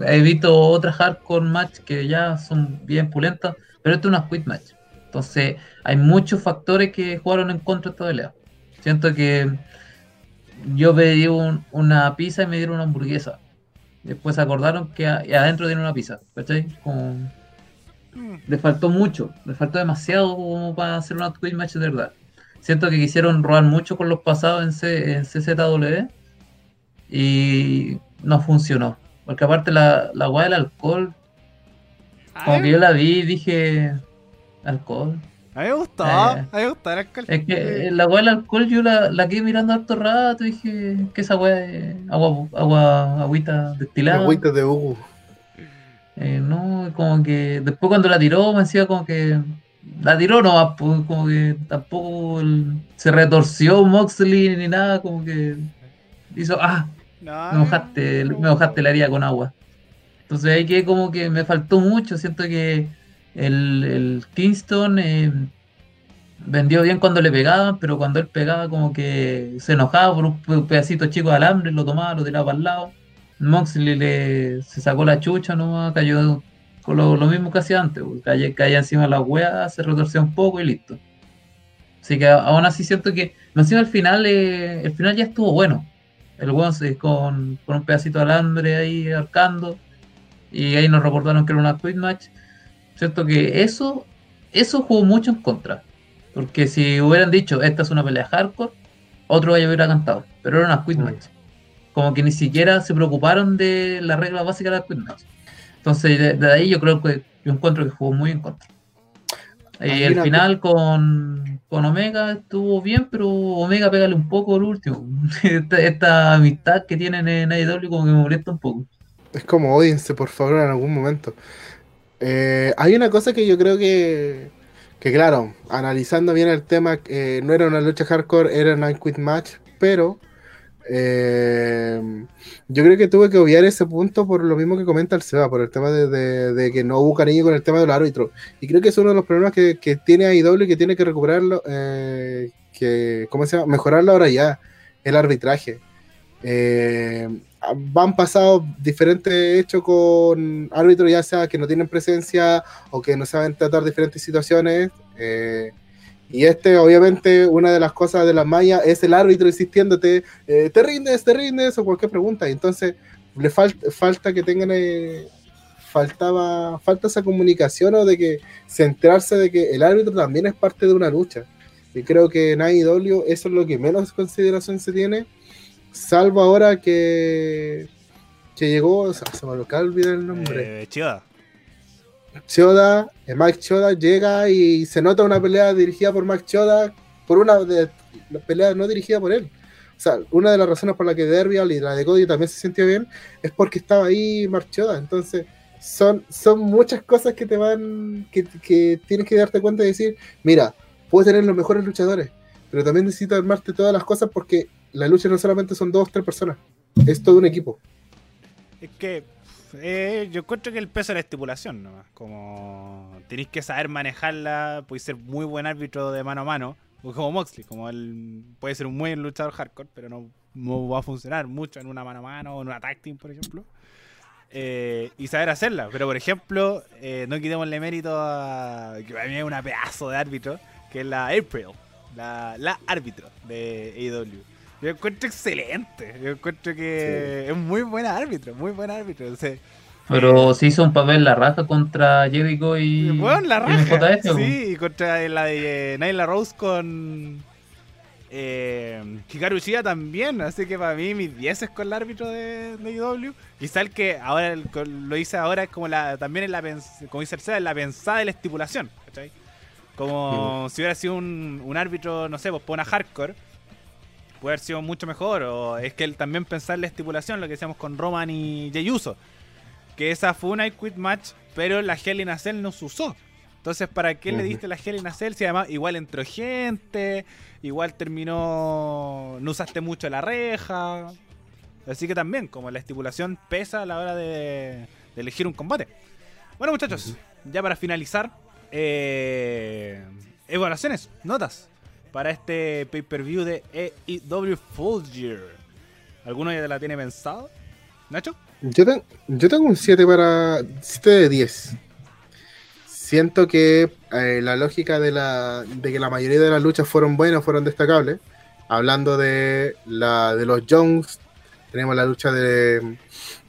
He visto otras hardcore match que ya son bien pulentas, pero esta es una quit match. Entonces, hay muchos factores que jugaron en contra de esta pelea. Siento que yo pedí una pizza y me dieron una hamburguesa. Después acordaron que adentro tiene una pizza. ¿Cachai? Mm. Le faltó mucho, le faltó demasiado como para hacer una Twitch match de verdad. Siento que quisieron robar mucho con los pasados en, C, en CZW y no funcionó. Porque aparte la, la guay del alcohol, como que yo la vi y dije, alcohol. A mí me gustó, a mí me gustó el alcohol. Es que la weá del alcohol yo la, la quedé mirando harto rato y dije que esa weá es agua, agua, agüita destilada. Agüita de Hugo. Eh, no, como que después cuando la tiró me decía como que la tiró no, pues, como que tampoco se retorció Moxley ni nada, como que hizo, ah, me mojaste, me mojaste la herida con agua. Entonces ahí que como que me faltó mucho, siento que el, Kingston eh, vendió bien cuando le pegaban, pero cuando él pegaba como que se enojaba por un pedacito chico de alambre, lo tomaba, lo tiraba para el lado. Moxley le, se sacó la chucha nomás, cayó con lo, mismo que hacía antes, pues, caía, encima de la wea, se retorció un poco y listo. Así que aún así siento que, encima al final, eh, el final ya estuvo bueno. El weón con, con un pedacito de alambre ahí arcando. Y ahí nos reportaron que era una quick match. ¿Cierto? Que eso, eso jugó mucho en contra. Porque si hubieran dicho, esta es una pelea hardcore, otro gallo hubiera cantado. Pero era una quick match. Como que ni siquiera se preocuparon de la regla básica de la quick match. Entonces, de, ahí yo creo que yo encuentro que jugó muy en contra. Y el final con, con, Omega estuvo bien, pero Omega pégale un poco el último. esta, amistad que tienen en AEW como que me molesta un poco. Es como odiense, por favor, en algún momento. Eh, hay una cosa que yo creo que, que claro, analizando bien el tema, eh, no era una lucha hardcore, era una quit match, pero eh, yo creo que tuve que obviar ese punto por lo mismo que comenta el Seba, por el tema de, que no hubo cariño con el tema del árbitro. Y creo que es uno de los problemas que, tiene AEW y que tiene que recuperarlo, que, ¿cómo se llama? Mejorarlo ahora ya, el arbitraje. Eh, van pasado diferentes hechos con árbitros, ya sea que no tienen presencia o que no saben tratar diferentes situaciones. Eh, y este, obviamente, una de las cosas de la malla es el árbitro insistiéndote, eh, te rindes, te rindes, o cualquier pregunta. Y entonces, le falta que tengan, eh, faltaba, falta esa comunicación o de que centrarse de que el árbitro también es parte de una lucha. Y creo que en AEW eso es lo que menos consideración se tiene Salvo ahora que, que llegó, o sea, se me de olvidar el nombre. Eh, Chioda. Choda, eh, Mike Choda llega y se nota una pelea dirigida por Mike Choda por una de las peleas no dirigida por él. O sea, una de las razones por la que Derbial y la de Cody también se sintió bien es porque estaba ahí Mark Choda. Entonces, son, son muchas cosas que te van, que, que tienes que darte cuenta y decir, mira, puedes tener los mejores luchadores, pero también necesitas armarte todas las cosas porque la lucha no solamente son dos o tres personas, es todo un equipo. Es que eh, yo encuentro que el peso es la estipulación nomás. Como tenéis que saber manejarla, podéis ser muy buen árbitro de mano a mano, como Moxley, como él puede ser un muy buen luchador hardcore, pero no, no va a funcionar mucho en una mano a mano o en una tag team, por ejemplo. Eh, y saber hacerla. Pero por ejemplo, eh, no quitémosle mérito a que para mí es una pedazo de árbitro, que es la April, la, la árbitro de AEW. Yo encuentro excelente. Yo encuentro que es muy buena árbitro, muy buena árbitro. O sea, Pero se hizo un papel la raja contra Jericho y. bueno, la y raja. MJF, Sí, y contra la de eh, Nyla Rose con eh, Hikaru Shida también. Así que para mí, mis 10 es con el árbitro de, de IW. Quizá el que ahora el- lo hice ahora es como la también es la pens- como dice el la pensada de la estipulación. ¿cachai? Como si hubiera sido un, un árbitro, no sé, pues por una hardcore. Puede haber sido mucho mejor. O es que él también pensar la estipulación, lo que decíamos con Roman y Jey Uso. Que esa fue una Quit Match, pero la Hell in a Cell no se usó. Entonces, ¿para qué le diste la Hell in a Cell si además igual entró gente, igual terminó, no usaste mucho la reja? Así que también, como la estipulación pesa a la hora de, de elegir un combate. Bueno, muchachos, ya para finalizar, eh, evaluaciones, notas para este pay-per-view de AEW Full Year. ¿Alguno ya la tiene pensado? ¿Nacho? Yo, ten- yo tengo un 7 para 7 de 10. Siento que eh, la lógica de, la, de que la mayoría de las luchas fueron buenas, fueron destacables. Hablando de la de los Jones, tenemos la lucha de,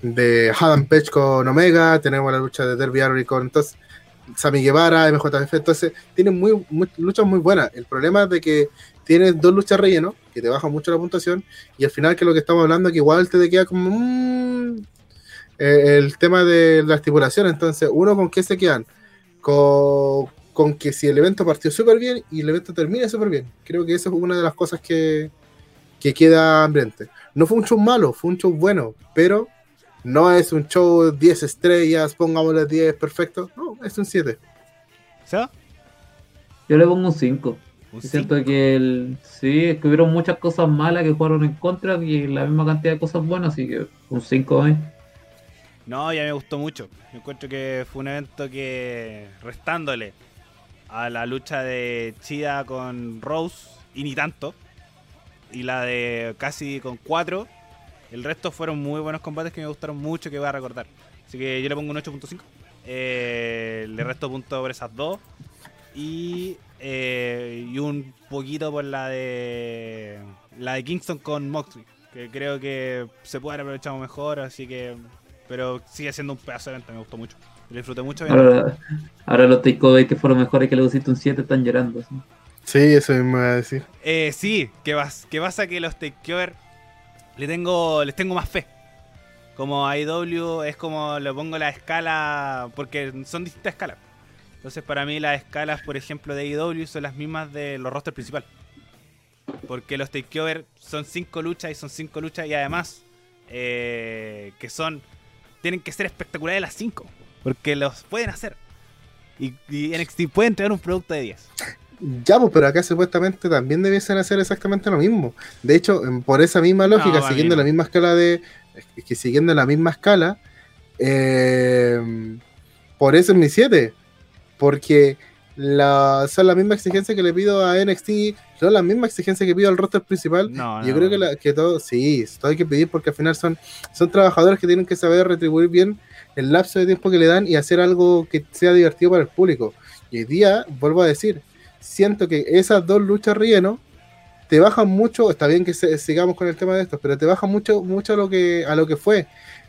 de Adam Page con Omega, tenemos la lucha de Derby Allin con Sammy Guevara, MJF. Entonces, tienen muy, luchas muy buenas. El problema es de que tienes dos luchas relleno, que te bajan mucho la puntuación, y al final que lo que estamos hablando que igual te queda como mm, eh, el tema de la estipulación entonces uno con qué se quedan con, que si el evento partió súper bien y el evento termina súper bien creo que eso es una de las cosas que, que queda hambriente no fue un show malo fue un show bueno pero no es un show 10 estrellas pongámosle 10 perfecto no es un 7 ¿Seba? Yo le pongo un 5. ¿Un Siento cinco? que el, sí, es que hubieron muchas cosas malas que jugaron en contra y la misma cantidad de cosas buenas, así que un 5 ahí. No, ya me gustó mucho. Yo encuentro que fue un evento que, restándole a la lucha de Chida con Rose, y ni tanto, y la de casi con 4, el resto fueron muy buenos combates que me gustaron mucho, que voy a recordar. Así que yo le pongo un 8.5. Eh, le resto puntos por esas dos. Y, eh, y un poquito por la de la de Kingston con Moxley. Que creo que se puede haber aprovechado mejor, así que pero sigue siendo un pedazo de evento, me gustó mucho. Lo disfruté mucho. Ahora, ahora los takeovers que fueron mejores que le pusiste un 7 están llorando. ¿sí? sí eso mismo iba a decir Eh, sí, que, vas, que pasa que los takeover le tengo, les tengo más fe. Como IW es como le pongo la escala, porque son distintas escalas. Entonces para mí las escalas, por ejemplo, de IW son las mismas de los rosters principal. Porque los takeover son cinco luchas y son cinco luchas y además eh, que son tienen que ser espectaculares las cinco. Porque los pueden hacer. Y, y NXT puede entregar un producto de 10. Ya, pues, pero acá supuestamente también debiesen hacer exactamente lo mismo. De hecho, en- por esa misma lógica, siguiendo no. la misma escala de. Que siguiendo la misma escala, eh, por eso es mi 7. Porque la, son las mismas exigencias que le pido a NXT, son las mismas exigencias que pido al roster principal. No, Yo no. creo que, la- que todo, sí, todo hay que pedir porque al final son, son trabajadores que tienen que saber retribuir bien el lapso de tiempo que le dan y hacer algo que sea divertido para el público. Y hoy día, vuelvo a decir, siento que esas dos luchas relleno te bajan mucho, está bien que se- sigamos con el tema de estos, pero te bajan mucho, mucho a lo que, a lo que fue.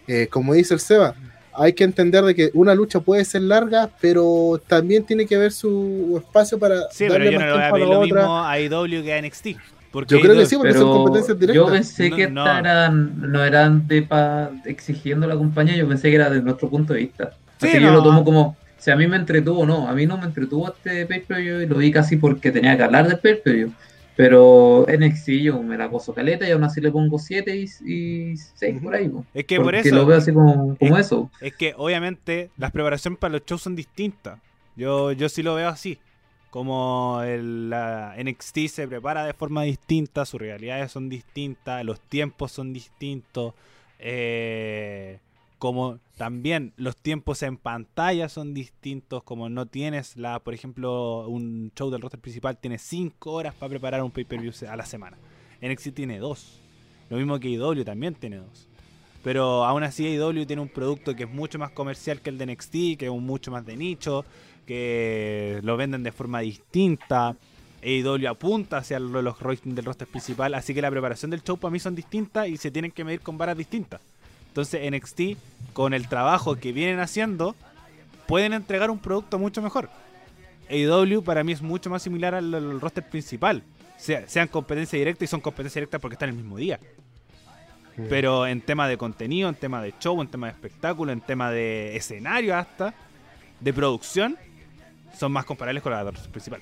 Eh, como dice el Seba, hay que entender de que una lucha puede ser larga, pero también tiene que haber su espacio para Sí, pero yo no le voy a la lo otra. mismo a IW que a NXT. Porque Yo creo que sí, porque son competencias yo directas. pensé No, que no. estas eran, no eran de pa, exigiendo la compañía, yo pensé que era de nuestro punto de vista. Sí, Así que no. yo lo tomo como, si a mí me entretuvo, no, a mí no me entretuvo este pay-per-view y lo vi casi porque tenía que hablar del pay-per-view. Pero NXT yo me la gozo caleta y aún así le pongo 7 y, 6 por ahí. po. Es que por eso. lo veo así como, como Es- eso. Es que obviamente las preparaciones para los shows son distintas. Yo, yo sí lo veo así. Como el, la NXT se prepara de forma distinta, sus realidades son distintas, los tiempos son distintos. eh, como también los tiempos en pantalla son distintos. Como no tienes la, por ejemplo, un show del roster principal tiene 5 horas para preparar un pay-per-view a la semana. NXT tiene 2. Lo mismo que IW también tiene 2. Pero aún así AEW tiene un producto que es mucho más comercial que el de NXT, que es mucho más de nicho, que lo venden de forma distinta. AEW apunta hacia lo- los ratings del roster principal, así que la preparación del show para mí son distintas y se tienen que medir con varas distintas. Entonces NXT, con el trabajo que vienen haciendo, pueden entregar un producto mucho mejor. AEW para mí es mucho más similar al, al roster principal. Sea- sean competencia directa y son competencia directa porque están el mismo día. Pero en tema de contenido, en tema de show, en tema de espectáculo, en tema de escenario hasta, de producción, son más comparables con la de principal.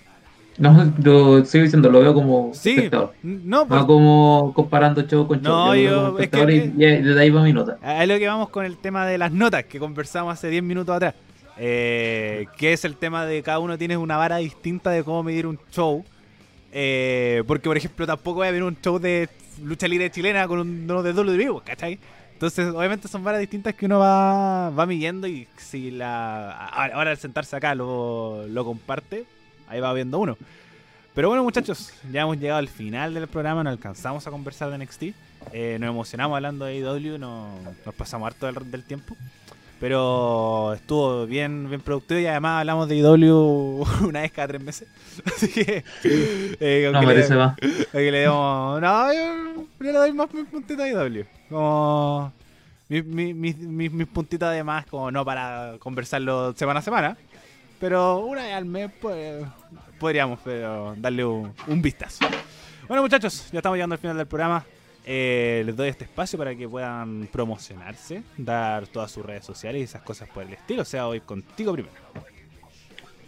No, lo sigo diciendo, lo veo como Sí, espectador. no, No pues, como comparando show con show. No, yo- como es que- y, y de ahí va mi nota. a lo que vamos con el tema de las notas que conversamos hace 10 minutos atrás. Eh, que es el tema de cada uno tiene una vara distinta de cómo medir un show. Eh, porque, por ejemplo, tampoco voy a ver un show de lucha libre chilena con un- uno de WWE, ¿cachai? Entonces, obviamente son varas distintas que uno va, va midiendo y si la ahora ahora al sentarse acá lo, lo comparte, ahí va viendo uno. Pero bueno, muchachos, ya hemos llegado al final del programa, no alcanzamos a conversar de NXT. Eh, nos emocionamos hablando de AEW, no- nos pasamos harto del, del tiempo. Pero estuvo bien, bien productivo y además hablamos de AEW una vez cada tres meses. Así que. eh, No, le- más. Aquí le. No, yo, yo le doy más mis puntitas a IW. Como. Mis, mis, mis, mis- mis puntitas de más, como no para conversarlo semana a semana. Pero una vez al mes, pues. Podríamos pero, darle un, vistazo. Bueno, muchachos, ya estamos llegando al final del programa. Eh, les doy este espacio para que puedan promocionarse, dar todas sus redes sociales y esas cosas por el estilo. O sea, hoy contigo primero.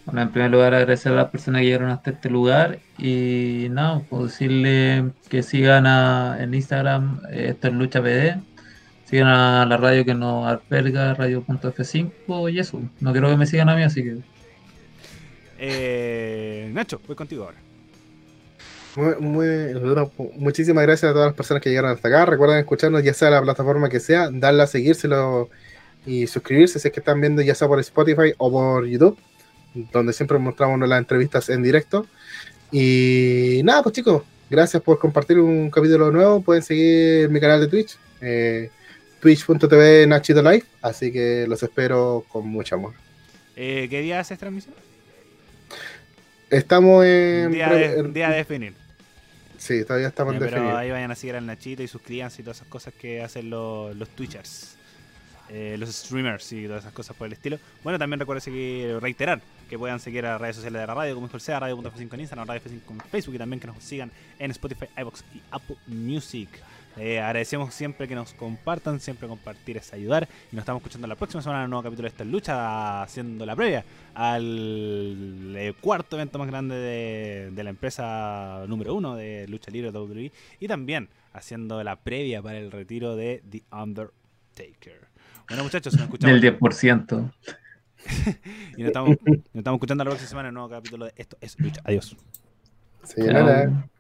Bueno, en primer lugar agradecer a las personas que llegaron hasta este lugar y nada, puedo decirle que sigan a- en Instagram, eh, esto es Lucha PD, sigan a la radio que nos alberga, radio.f5 y eso, no quiero que me sigan a mí, así que Eh, Nacho, voy contigo ahora. Muy- muy- muchísimas gracias a todas las personas que llegaron hasta acá. Recuerden escucharnos ya sea la plataforma que sea, darle a seguírselo y suscribirse si es que están viendo ya sea por Spotify o por YouTube, donde siempre mostramos las entrevistas en directo. Y nada, pues chicos, gracias por compartir un capítulo nuevo. Pueden seguir mi canal de Twitch, eh, twitch.tv Nachito Live. Así que los espero con mucho amor. Eh, ¿Qué día haces transmisión? Estamos en. día, de, día de definir. Sí, todavía estamos en pero definir. ahí vayan a seguir al Nachito y suscríbanse y todas esas cosas que hacen los, los Twitchers. eh, los streamers y todas esas cosas por el estilo. Bueno, también recuerden seguir, reiterar que puedan seguir a las redes sociales de la radio, como mejor sea, radio.f5 en Instagram, radio F5 en Facebook y también que nos sigan en Spotify, iBox y Apple Music. Eh, agradecemos siempre que nos compartan, siempre compartir es ayudar. Y nos estamos escuchando la próxima semana en un nuevo capítulo de esta lucha, haciendo la previa al eh, cuarto evento más grande de, de la empresa número uno de lucha libre WWE. Y también haciendo la previa para el retiro de The Undertaker. Bueno, muchachos, nos escuchamos. del 10%. Y nos estamos, nos estamos escuchando la próxima semana en un nuevo capítulo de Esto es Lucha. Adiós. Chao.